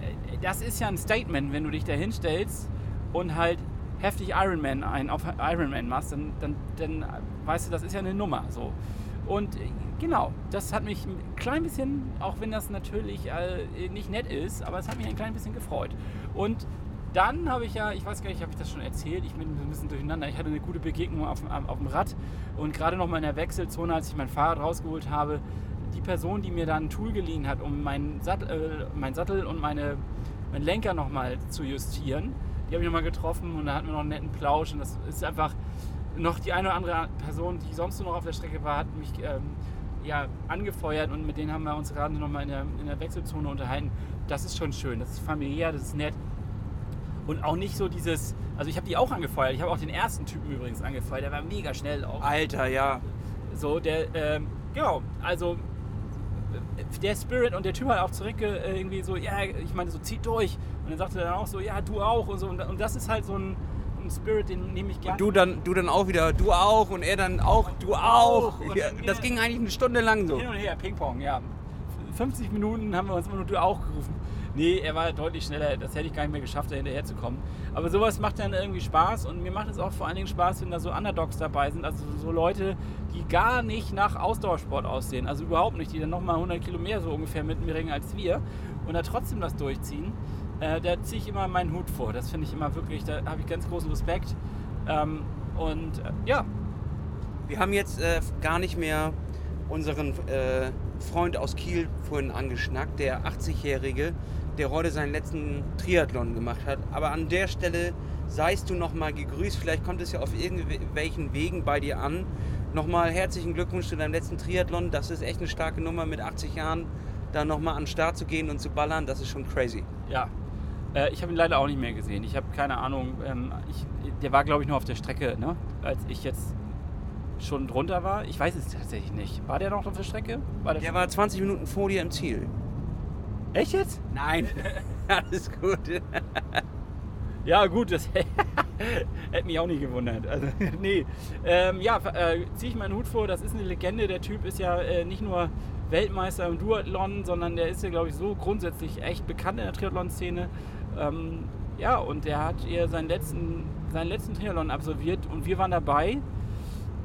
S3: äh, das ist ja ein Statement, wenn du dich da hinstellst und halt heftig Ironman ein auf Ironman machst, dann, dann, dann weißt du, das ist ja eine Nummer. So. Und äh, genau, das hat mich ein klein bisschen, auch wenn das natürlich äh, nicht nett ist, aber es hat mich ein klein bisschen gefreut. Und dann habe ich ja, ich weiß gar nicht, habe ich das schon erzählt, ich bin ein bisschen durcheinander. Ich hatte eine gute Begegnung auf, dem- auf dem Rad und gerade noch mal in der Wechselzone, als ich mein Fahrrad rausgeholt habe, die Person, die mir da ein Tool geliehen hat, um meinen Sattel, äh, meinen Sattel und meine, meinen Lenker nochmal zu justieren, die habe ich nochmal getroffen und da hatten wir noch einen netten Plausch und das ist einfach noch die eine oder andere Person, die sonst nur noch auf der Strecke war, hat mich ähm, ja, angefeuert und mit denen haben wir uns gerade nochmal in der, in der Wechselzone unterhalten. Das ist schon schön, das ist familiär, das ist nett. Und auch nicht so dieses, also ich habe die auch angefeuert, ich habe auch den ersten Typen übrigens angefeuert, der war mega schnell auch.
S1: Alter, ja.
S3: So, der, ähm, genau, also der Spirit und der Typ hat auch zurück äh, irgendwie so, ja, ich meine, so zieht durch. Und dann sagte er dann auch so, ja, du auch und so. Und, und das ist halt so ein, ein Spirit, den nehme ich gerne.
S1: Du dann, du dann auch wieder, du auch und er dann auch, du auch.
S3: Und
S1: Ja, das ging eigentlich eine Stunde lang so.
S3: Hin und her, Ping-Pong, ja. 50 Minuten haben wir uns immer nur du auch gerufen. Nee, er war deutlich schneller. Das hätte ich gar nicht mehr geschafft, da hinterher zu kommen. Aber sowas macht dann irgendwie Spaß und mir macht es auch vor allen Dingen Spaß, wenn da so Underdogs dabei sind. Also so Leute, die gar nicht nach Ausdauersport aussehen. Also überhaupt nicht. Die dann nochmal 100 Kilo mehr so ungefähr mitbringen als wir und da trotzdem das durchziehen. Äh, da ziehe ich immer meinen Hut vor. Das finde ich immer wirklich, da habe ich ganz großen Respekt. Ähm, und äh, ja,
S1: Wir haben jetzt äh, gar nicht mehr unseren äh, Freund aus Kiel vorhin angeschnackt, der 80-Jährige, der heute seinen letzten Triathlon gemacht hat. Aber an der Stelle seist du nochmal gegrüßt. Vielleicht kommt es ja auf irgendwelchen Wegen bei dir an. Nochmal herzlichen Glückwunsch zu deinem letzten Triathlon. Das ist echt eine starke Nummer mit 80 Jahren. Da nochmal an den Start zu gehen und zu ballern, das ist schon crazy.
S3: Ja, äh, ich habe ihn leider auch nicht mehr gesehen. Ich habe keine Ahnung. Ähm, ich, der war, glaube ich, nur auf der Strecke, ne? als ich jetzt schon drunter war. Ich weiß es tatsächlich nicht. War der noch auf der Strecke? War der
S1: Der war 20 Minuten vor dir im Ziel.
S3: Echt jetzt?
S1: Nein, alles gut.
S3: Ja, gut, das hätte mich auch nicht gewundert. Also, nee. Ähm, ja, äh, ziehe ich meinen Hut vor. Das ist eine Legende. Der Typ ist ja äh, nicht nur Weltmeister im Duathlon, sondern der ist ja, glaube ich, so grundsätzlich echt bekannt in der Triathlon-Szene. Ähm, ja, und der hat ihr seinen letzten, seinen letzten Triathlon absolviert und wir waren dabei.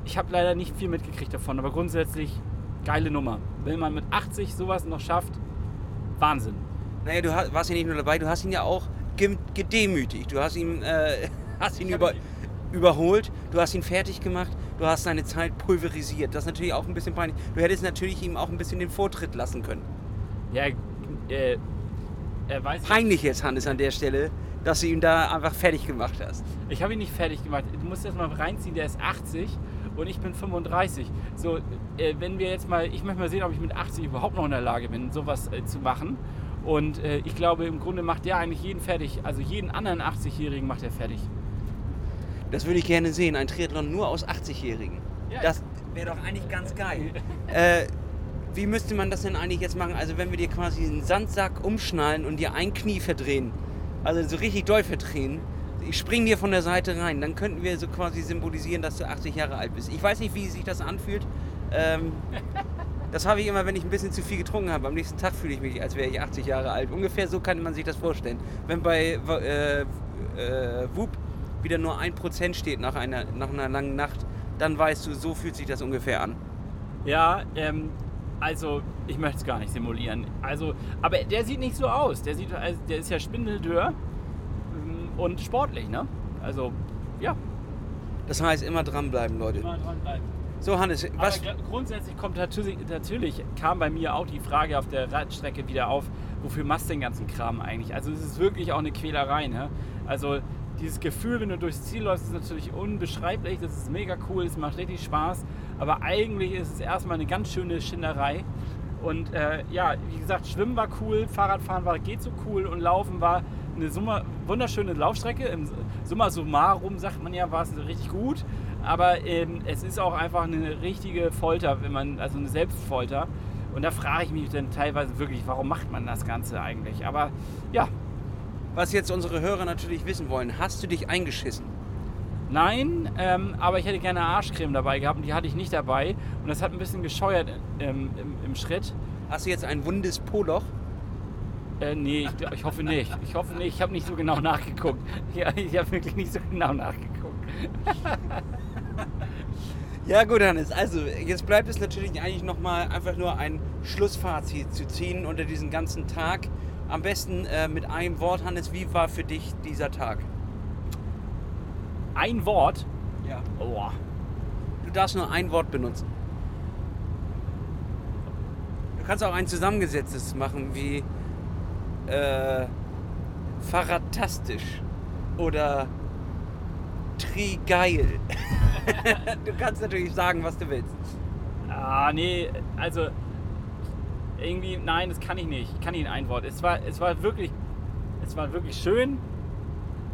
S3: Ich habe leider nicht viel mitgekriegt davon, aber grundsätzlich geile Nummer. Wenn man mit 80 sowas noch schafft, Wahnsinn.
S1: Naja, du ha- warst ja nicht nur dabei, du hast ihn ja auch ge gedemütigt. Du hast ihn, äh, hast ihn über, überholt, du hast ihn fertig gemacht, du hast seine Zeit pulverisiert. Das ist natürlich auch ein bisschen peinlich. Du hättest natürlich ihm auch ein bisschen den Vortritt lassen können.
S3: Ja, äh, er weiß.
S1: Peinlich jetzt, Hannes, an der Stelle, dass du ihn da einfach fertig gemacht hast.
S3: Ich habe ihn nicht fertig gemacht. Du musst jetzt mal reinziehen, der ist 80 und ich bin 35. So, äh, wenn wir jetzt mal, ich möchte mal sehen, ob ich mit 80 überhaupt noch in der Lage bin, sowas äh, zu machen. Und äh, ich glaube, im Grunde macht der eigentlich jeden fertig. Also jeden anderen 80-Jährigen macht er fertig.
S1: Das würde ich gerne sehen, ein Triathlon nur aus 80-Jährigen.
S3: Ja,
S1: das wäre doch eigentlich ganz geil. wie müsste man das denn eigentlich jetzt machen? Also wenn wir dir quasi einen Sandsack umschnallen und dir ein Knie verdrehen, also so richtig doll verdrehen, ich spring dir von der Seite rein, dann könnten wir so quasi symbolisieren, dass du 80 Jahre alt bist. Ich weiß nicht, wie sich das anfühlt. Ähm, das habe ich immer, wenn ich ein bisschen zu viel getrunken habe. Am nächsten Tag fühle ich mich, als wäre ich 80 Jahre alt. Ungefähr so kann man sich das vorstellen. Wenn bei äh, äh, Whoop wieder nur ein Prozent steht nach einer, nach einer langen Nacht, dann weißt du, so fühlt sich das ungefähr an.
S3: Ja, ähm, also ich möchte es gar nicht simulieren. Also, aber der sieht nicht so aus. Der sieht, also, der ist ja spindeldürr ähm, und sportlich, ne? Also, ja.
S1: Das heißt, immer dranbleiben, Leute.
S3: Immer dranbleiben.
S1: So, Hannes, was.
S3: Aber grundsätzlich kommt natürlich, natürlich, kam bei mir auch die Frage auf der Radstrecke wieder auf, wofür machst du den ganzen Kram eigentlich? Also es ist wirklich auch eine Quälerei. Ne? Also dieses Gefühl, wenn du durchs Ziel läufst, ist natürlich unbeschreiblich. Das ist mega cool, es macht richtig Spaß. Aber eigentlich ist es erstmal eine ganz schöne Schinderei. Und äh, ja, wie gesagt, Schwimmen war cool, Fahrradfahren war geht so cool und Laufen war eine Summa, wunderschöne Laufstrecke. Im Summa summarum sagt man ja, war es richtig gut. Aber ähm, es ist auch einfach eine richtige Folter, wenn man, also eine Selbstfolter. Und da frage ich mich dann teilweise wirklich, warum macht man das Ganze eigentlich? Aber ja.
S1: Was jetzt unsere Hörer natürlich wissen wollen, hast du dich eingeschissen?
S3: Nein, ähm, aber ich hätte gerne Arschcreme dabei gehabt und die hatte ich nicht dabei. Und das hat ein bisschen gescheuert ähm, im, im, Schritt.
S1: Hast du jetzt ein wundes Poloch?
S3: Äh, nee, ich, ich, hoffe nicht. Ich hoffe nicht. Ich habe nicht so genau nachgeguckt. Ja, ich habe wirklich nicht so genau nachgeguckt.
S1: ja gut, Hannes. Also jetzt bleibt es natürlich eigentlich nochmal einfach nur ein Schlussfazit zu ziehen unter diesen ganzen Tag. Am besten äh, mit einem Wort, Hannes. Wie war für dich dieser Tag?
S3: Ein Wort?
S1: Ja.
S3: Oh.
S1: Du darfst nur ein Wort benutzen. Du kannst auch ein zusammengesetztes machen, wie äh, fahrradtastisch oder trigeil. du kannst natürlich sagen, was du willst.
S3: Ah, nee, also irgendwie, nein, das kann ich nicht. Ich kann nicht in ein Wort. Es war, es war wirklich, es war wirklich schön.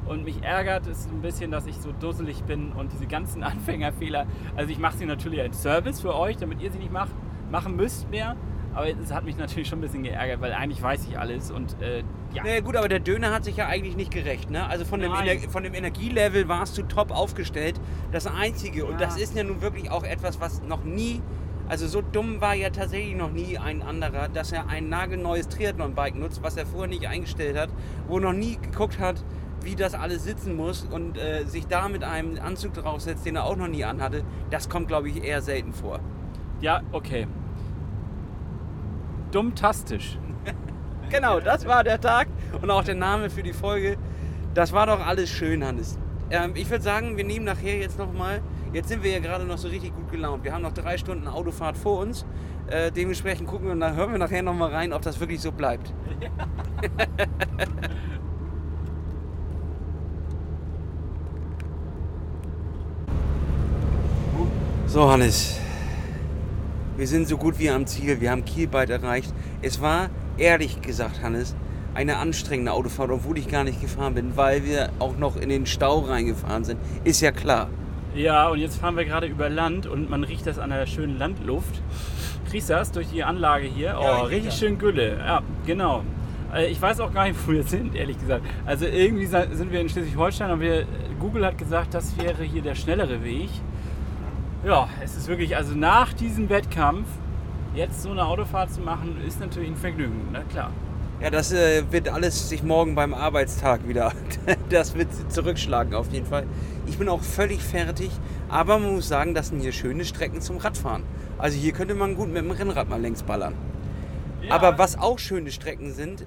S3: Und mich ärgert es ein bisschen, dass ich so dusselig bin und diese ganzen Anfängerfehler. Also ich mache sie natürlich als Service für euch, damit ihr sie nicht macht, machen müsst mehr. Aber es hat mich natürlich schon ein bisschen geärgert, weil eigentlich weiß ich alles und äh, ja.
S1: Naja gut, aber der Döner hat sich ja eigentlich nicht gerecht. Ne? Also von dem, Ener von dem Energielevel warst du top aufgestellt. Das Einzige, ja. und das ist ja nun wirklich auch etwas, was noch nie, also so dumm war ja tatsächlich noch nie ein anderer, dass er ein nagelneues Triathlon-Bike nutzt, was er vorher nicht eingestellt hat, wo noch nie geguckt hat, wie das alles sitzen muss und äh, sich da mit einem Anzug draufsetzt, den er auch noch nie anhatte. Das kommt, glaube ich, eher selten vor.
S3: Ja, okay dummtastisch.
S1: genau, das war der Tag und auch der Name für die Folge. Das war doch alles schön, Hannes. Ähm, ich würde sagen, wir nehmen nachher jetzt nochmal. Jetzt sind wir ja gerade noch so richtig gut gelaunt. Wir haben noch drei Stunden Autofahrt vor uns. Äh, dementsprechend gucken wir und dann hören wir nachher nochmal rein, ob das wirklich so bleibt. Ja. so, Hannes. Wir sind so gut wie am Ziel. Wir haben Kiel bald erreicht. Es war, ehrlich gesagt, Hannes, eine anstrengende Autofahrt, obwohl ich gar nicht gefahren bin, weil wir auch noch in den Stau reingefahren sind. Ist ja klar.
S3: Ja, und jetzt fahren wir gerade über Land und man riecht das an der schönen Landluft. Riechst das durch die Anlage hier? Oh, ja, richtig schön Gülle. Ja, genau. Äh, ich weiß auch gar nicht, wo wir sind, ehrlich gesagt. Also irgendwie sind wir in Schleswig-Holstein und wir, Google hat gesagt, das wäre hier der schnellere Weg ja, es ist wirklich, also nach diesem Wettkampf jetzt so eine Autofahrt zu machen, ist natürlich ein Vergnügen, na klar.
S1: Ja, das äh, wird alles sich morgen beim Arbeitstag wieder, das wird zurückschlagen auf jeden Fall. Ich bin auch völlig fertig, aber man muss sagen, das sind hier schöne Strecken zum Radfahren. Also hier könnte man gut mit dem Rennrad mal längs ballern. Ja. Aber was auch schöne Strecken sind,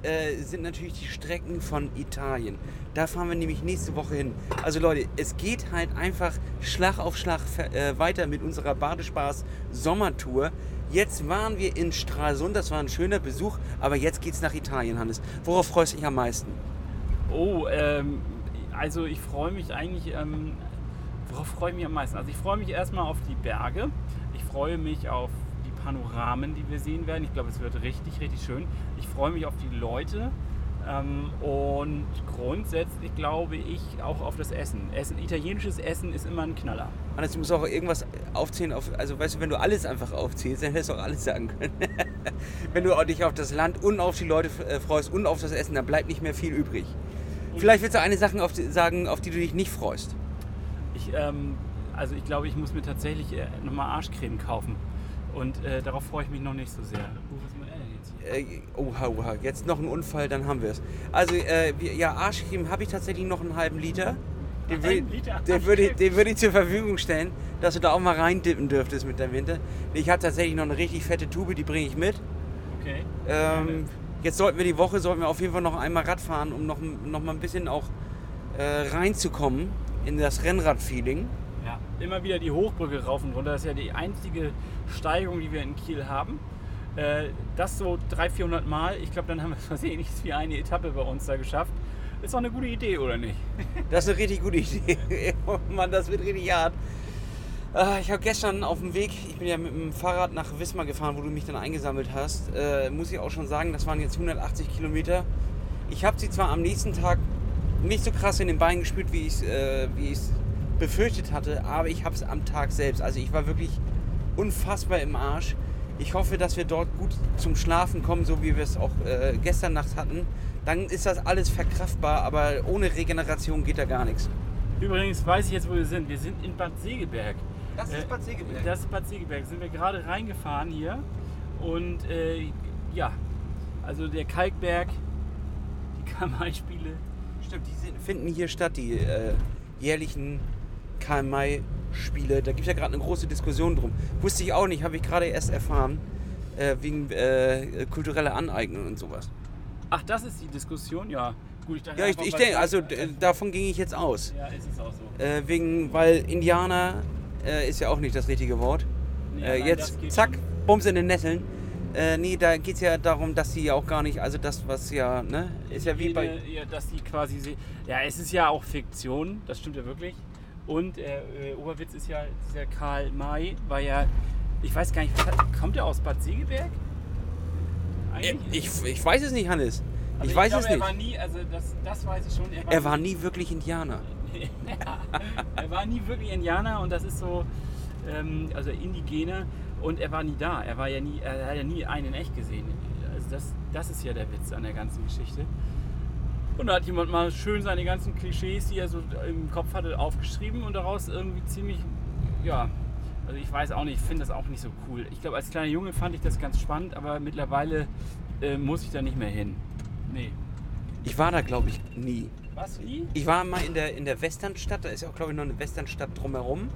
S1: äh, sind natürlich die Strecken von Italien. Da fahren wir nämlich nächste Woche hin. Also Leute, es geht halt einfach Schlag auf Schlag äh, weiter mit unserer Badespaß Sommertour. Jetzt waren wir in Stralsund, das war ein schöner Besuch, aber jetzt geht's nach Italien, Hannes. Worauf freust du dich am meisten?
S3: Oh, ähm, also ich freue mich eigentlich, ähm, worauf freue ich mich am meisten? Also ich freue mich erstmal auf die Berge. Ich freue mich auf die Panoramen, die wir sehen werden. Ich glaube, es wird richtig, richtig schön. Ich freue mich auf die Leute. Ähm, und grundsätzlich glaube ich auch auf das Essen. Essen. Italienisches Essen ist immer ein Knaller.
S1: Hannes, du musst auch irgendwas aufzählen. Auf, also weißt du, wenn du alles einfach aufzählst, dann hättest du auch alles sagen können. wenn du auch dich auf das Land und auf die Leute äh, freust und auf das Essen, dann bleibt nicht mehr viel übrig. Vielleicht willst du eine Sache auf die, sagen, auf die du dich nicht freust.
S3: Ich, ähm, also ich glaube, ich muss mir tatsächlich äh, nochmal Arschcreme kaufen. Und äh, darauf freue ich mich noch nicht so sehr.
S1: Äh, oha, oha, jetzt noch ein Unfall, dann haben wir es. Also, äh, ja, Arschcreme habe ich tatsächlich noch einen halben Liter. Den, würde, würde,
S3: Arschcreme?
S1: den würde ich zur Verfügung stellen, dass du da auch mal reindippen dürftest mit der Winter. Ich habe tatsächlich noch eine richtig fette Tube, die bringe ich mit.
S3: Okay.
S1: Ähm, jetzt sollten wir die Woche, sollten wir auf jeden Fall noch einmal Rad fahren, um noch, noch mal ein bisschen auch äh, reinzukommen in das Rennrad-Feeling.
S3: Ja, immer wieder die Hochbrücke rauf und runter. Das ist ja die einzige Steigung, die wir in Kiel haben. Äh, das so 300, 400 Mal. Ich glaube, dann haben wir es versehentlich wie eine Etappe bei uns da geschafft. Ist doch eine gute Idee, oder nicht?
S1: Das ist eine richtig gute Idee. oh Mann, das wird richtig hart. Äh, Ich habe gestern auf dem Weg, ich bin ja mit dem Fahrrad nach Wismar gefahren, wo du mich dann eingesammelt hast. Äh, muss ich auch schon sagen, das waren jetzt 180 Kilometer. Ich habe sie zwar am nächsten Tag nicht so krass in den Beinen gespürt, wie ich es äh, ich's befürchtet hatte, aber ich habe es am Tag selbst. Also ich war wirklich unfassbar im Arsch. Ich hoffe, dass wir dort gut zum Schlafen kommen, so wie wir es auch äh, gestern Nacht hatten. Dann ist das alles verkraftbar, aber ohne Regeneration geht da gar nichts.
S3: Übrigens weiß ich jetzt, wo wir sind. Wir sind in Bad Segeberg.
S1: Das ist
S3: Äh,
S1: Bad Segeberg.
S3: Das ist Bad Segeberg. Sind wir gerade reingefahren hier. Und äh, ja, also der Kalkberg, die KMI-Spiele.
S1: Stimmt, die sind, finden hier statt, die äh, jährlichen KMI-Spiele. Da gibt es ja gerade eine große Diskussion drum. Wusste ich auch nicht, habe ich gerade erst erfahren, äh, wegen äh, kultureller Aneignung und sowas.
S3: Ach, das ist die Diskussion? Ja. Gut, ich dachte
S1: Ja, ich, ich denke, also davon ging ich jetzt aus.
S3: Ja, ist es auch so.
S1: Äh, wegen, weil Indianer äh, ist ja auch nicht das richtige Wort.
S3: Nee,
S1: äh,
S3: nein,
S1: jetzt, zack. Bums in den Nesseln. Äh, nee, da geht es ja darum, dass sie ja auch gar nicht, also das, was ja, ne, ist ja wie bei.
S3: Ja, dass die quasi. Ja, es ist ja auch Fiktion, das stimmt ja wirklich. Und äh, äh, Oberwitz ist ja, dieser Karl May war ja. Ich weiß gar nicht, hat, kommt er aus Bad Segeberg?
S1: Äh? Ich, ich weiß es nicht, Hannes.
S3: Also
S1: ich weiß
S3: glaube,
S1: es
S3: Er
S1: nicht.
S3: war nie, also das, das weiß ich schon. Er war,
S1: Er war nie wirklich Indianer.
S3: er war nie wirklich Indianer und das ist so, ähm, also Indigene und er war nie da. Er war ja nie, er hat ja nie einen in echt gesehen. Also das, das ist ja der Witz an der ganzen Geschichte. Und da hat jemand mal schön seine ganzen Klischees, die er so im Kopf hatte, aufgeschrieben und daraus irgendwie ziemlich, ja, also ich weiß auch nicht, ich finde das auch nicht so cool. Ich glaube, als kleiner Junge fand ich das ganz spannend, aber mittlerweile äh, muss ich da nicht mehr hin. Nee.
S1: Ich war da, glaube ich, nie.
S3: Was, nie?
S1: Ich war mal in der, in der Westernstadt, da ist ja auch, glaube ich, noch eine Westernstadt drumherum.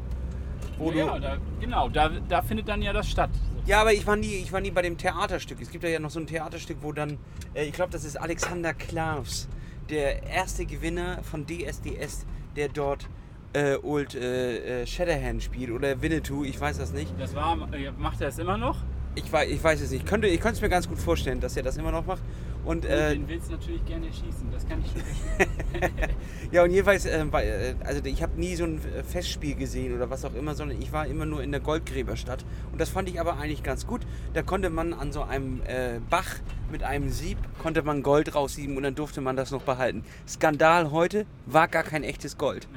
S1: Wo
S3: ja,
S1: du,
S3: da, genau, da, da findet dann ja das statt.
S1: ja, aber ich war, nie, ich war nie bei dem Theaterstück. Es gibt ja noch so ein Theaterstück, wo dann, äh, ich glaube, das ist Alexander Klaus, der erste Gewinner von DSDS, der dort äh, Old äh, äh, Shatterhand spielt oder Winnetou, ich weiß das nicht.
S3: Das war, äh, macht er es immer noch?
S1: Ich, wei- ich weiß es nicht. Ich könnte, ich könnte es mir ganz gut vorstellen, dass er das immer noch macht. Und, äh,
S3: den willst du natürlich gerne schießen, das kann ich schon verstehen.
S1: Ja, und jedenfalls, äh, äh, also ich habe nie so ein äh, Festspiel gesehen oder was auch immer, sondern ich war immer nur in der Goldgräberstadt. Und das fand ich aber eigentlich ganz gut. Da konnte man an so einem äh, Bach mit einem Sieb, konnte man Gold raussieben und dann durfte man das noch behalten. Skandal heute, war gar kein echtes Gold.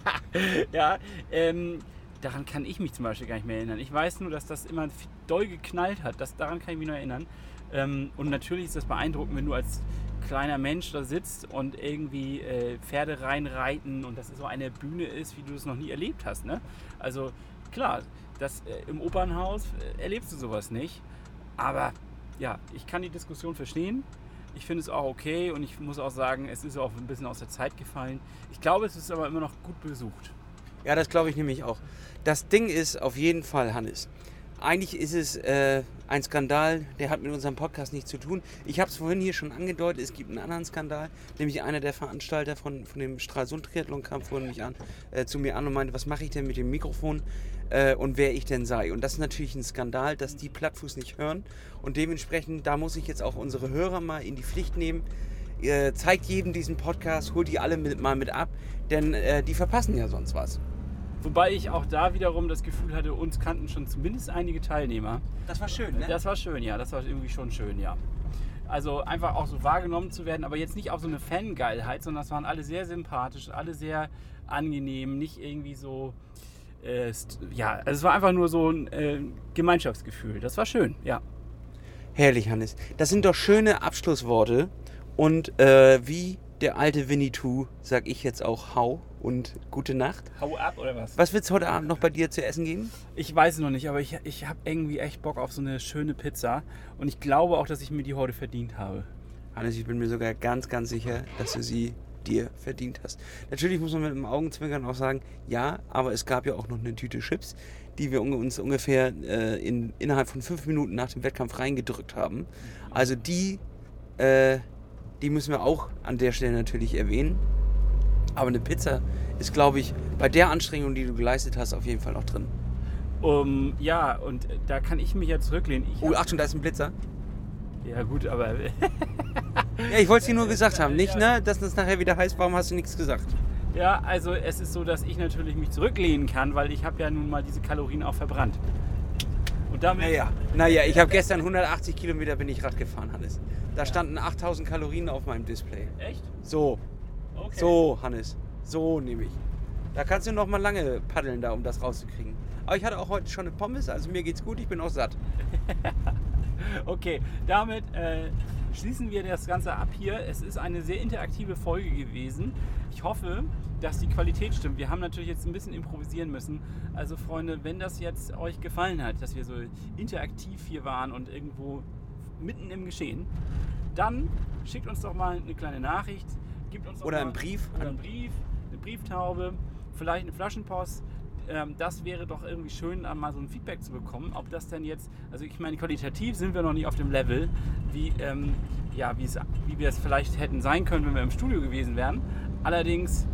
S3: ja, ähm, daran kann ich mich zum Beispiel gar nicht mehr erinnern. Ich weiß nur, dass das immer doll geknallt hat. Das, daran kann ich mich noch erinnern. Ähm, und natürlich ist das beeindruckend, wenn du als kleiner Mensch da sitzt und irgendwie äh, Pferde reinreiten und das so eine Bühne ist, wie du es noch nie erlebt hast. Ne? Also klar, das, äh, im Opernhaus äh, erlebst du sowas nicht. Aber ja, ich kann die Diskussion verstehen. Ich finde es auch okay und ich muss auch sagen, es ist auch ein bisschen aus der Zeit gefallen. Ich glaube, es ist aber immer noch gut besucht.
S1: Ja, das glaube ich nämlich auch. Das Ding ist auf jeden Fall, Hannes, eigentlich ist es äh, ein Skandal, der hat mit unserem Podcast nichts zu tun. Ich habe es vorhin hier schon angedeutet, es gibt einen anderen Skandal, nämlich einer der Veranstalter von, von dem Stralsund-Triathlon kam vorhin mich an, äh, zu mir an und meinte, was mache ich denn mit dem Mikrofon äh, und wer ich denn sei. Und das ist natürlich ein Skandal, dass die Plattfuß nicht hören und dementsprechend, da muss ich jetzt auch unsere Hörer mal in die Pflicht nehmen. Äh, zeigt jedem diesen Podcast, holt die alle mit, mal mit ab, denn äh, die verpassen ja sonst was.
S3: Wobei ich auch da wiederum das Gefühl hatte, uns kannten schon zumindest einige Teilnehmer.
S1: Das war schön, ne?
S3: Das war schön, ja. Das war irgendwie schon schön, ja. Also einfach auch so wahrgenommen zu werden, aber jetzt nicht auf so eine Fangeilheit, sondern das waren alle sehr sympathisch, alle sehr angenehm, nicht irgendwie so. Äh, ja, also es war einfach nur so ein äh, Gemeinschaftsgefühl. Das war schön, ja.
S1: Herrlich, Hannes. Das sind doch schöne Abschlussworte. Und äh, wie der alte Winnetou sag ich jetzt auch Hau und gute Nacht.
S3: Hau ab oder was?
S1: Was wird's heute Abend noch bei dir zu essen geben?
S3: Ich weiß es noch nicht, aber ich, ich habe irgendwie echt Bock auf so eine schöne Pizza. Und ich glaube auch, dass ich mir die heute verdient habe.
S1: Hannes, ich bin mir sogar ganz, ganz sicher, dass du sie dir verdient hast. Natürlich muss man mit dem Augenzwinkern auch sagen, ja, aber es gab ja auch noch eine Tüte Chips, die wir uns ungefähr äh, in, innerhalb von fünf Minuten nach dem Wettkampf reingedrückt haben. Also die, äh, die müssen wir auch an der Stelle natürlich erwähnen. Aber eine Pizza ist, glaube ich, bei der Anstrengung, die du geleistet hast, auf jeden Fall noch drin.
S3: Um, ja, und da kann ich mich ja zurücklehnen. Ich
S1: Oh, Achtung, da ist ein Blitzer.
S3: ja gut, aber
S1: Ja, ich wollte es dir nur gesagt haben. Nicht, ne, dass das nachher wieder heißt, warum hast du nichts gesagt?
S3: ja, also es ist so, dass ich natürlich mich zurücklehnen kann, weil ich habe ja nun mal diese Kalorien auch verbrannt. Und damit
S1: Naja, naja ich habe gestern 180 Kilometer bin ich Rad gefahren, Hannes. Da standen 8000 Kalorien auf meinem Display.
S3: echt?
S1: So,
S3: Okay.
S1: so, Hannes. So nehme ich. Da kannst du noch mal lange paddeln, da, um das rauszukriegen. Aber ich hatte auch heute schon eine Pommes, also mir geht's gut, ich bin auch satt.
S3: Okay, damit äh, schließen wir das Ganze ab hier. Es ist eine sehr interaktive Folge gewesen. Ich hoffe, dass die Qualität stimmt. Wir haben natürlich jetzt ein bisschen improvisieren müssen. Also Freunde, wenn das jetzt euch gefallen hat, dass wir so interaktiv hier waren und irgendwo mitten im Geschehen, dann schickt uns doch mal eine kleine Nachricht. Gibt uns
S1: Oder einen Brief
S3: Oder einen Brief, eine Brieftaube, vielleicht eine Flaschenpost. Ähm, das wäre doch irgendwie schön, mal so ein Feedback zu bekommen, ob das denn jetzt, also ich meine, qualitativ sind wir noch nicht auf dem Level, wie, ähm, ja, wie wir es vielleicht hätten sein können, wenn wir im Studio gewesen wären. Allerdings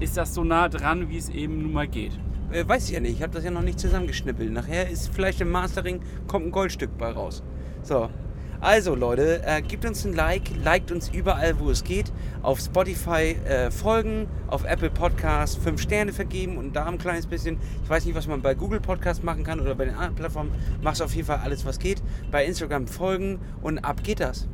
S3: ist das so nah dran, wie es eben nun mal geht.
S1: Äh, weiß ich ja nicht, ich habe das ja noch nicht zusammengeschnippelt. Nachher ist vielleicht im Mastering, kommt ein Goldstück bei raus. So. Also Leute, äh, gebt uns ein Like, liked uns überall, wo es geht. Auf Spotify äh, folgen, auf Apple Podcasts 5 Sterne vergeben und da ein kleines bisschen. Ich weiß nicht, was man bei Google Podcast machen kann oder bei den anderen Plattformen. Machst auf jeden Fall alles, was geht. Bei Instagram folgen und ab geht das.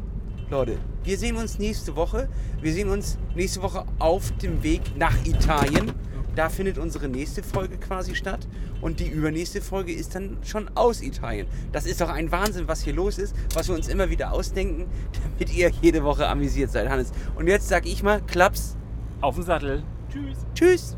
S1: Leute, wir sehen uns nächste Woche. Wir sehen uns nächste Woche auf dem Weg nach Italien. Da findet unsere nächste Folge quasi statt. Und die übernächste Folge ist dann schon aus Italien. Das ist doch ein Wahnsinn, was hier los ist, was wir uns immer wieder ausdenken, damit ihr jede Woche amüsiert seid, Hannes. Und jetzt sag ich mal, Klaps,
S3: Auf den Sattel. Tschüss.
S1: tschüss.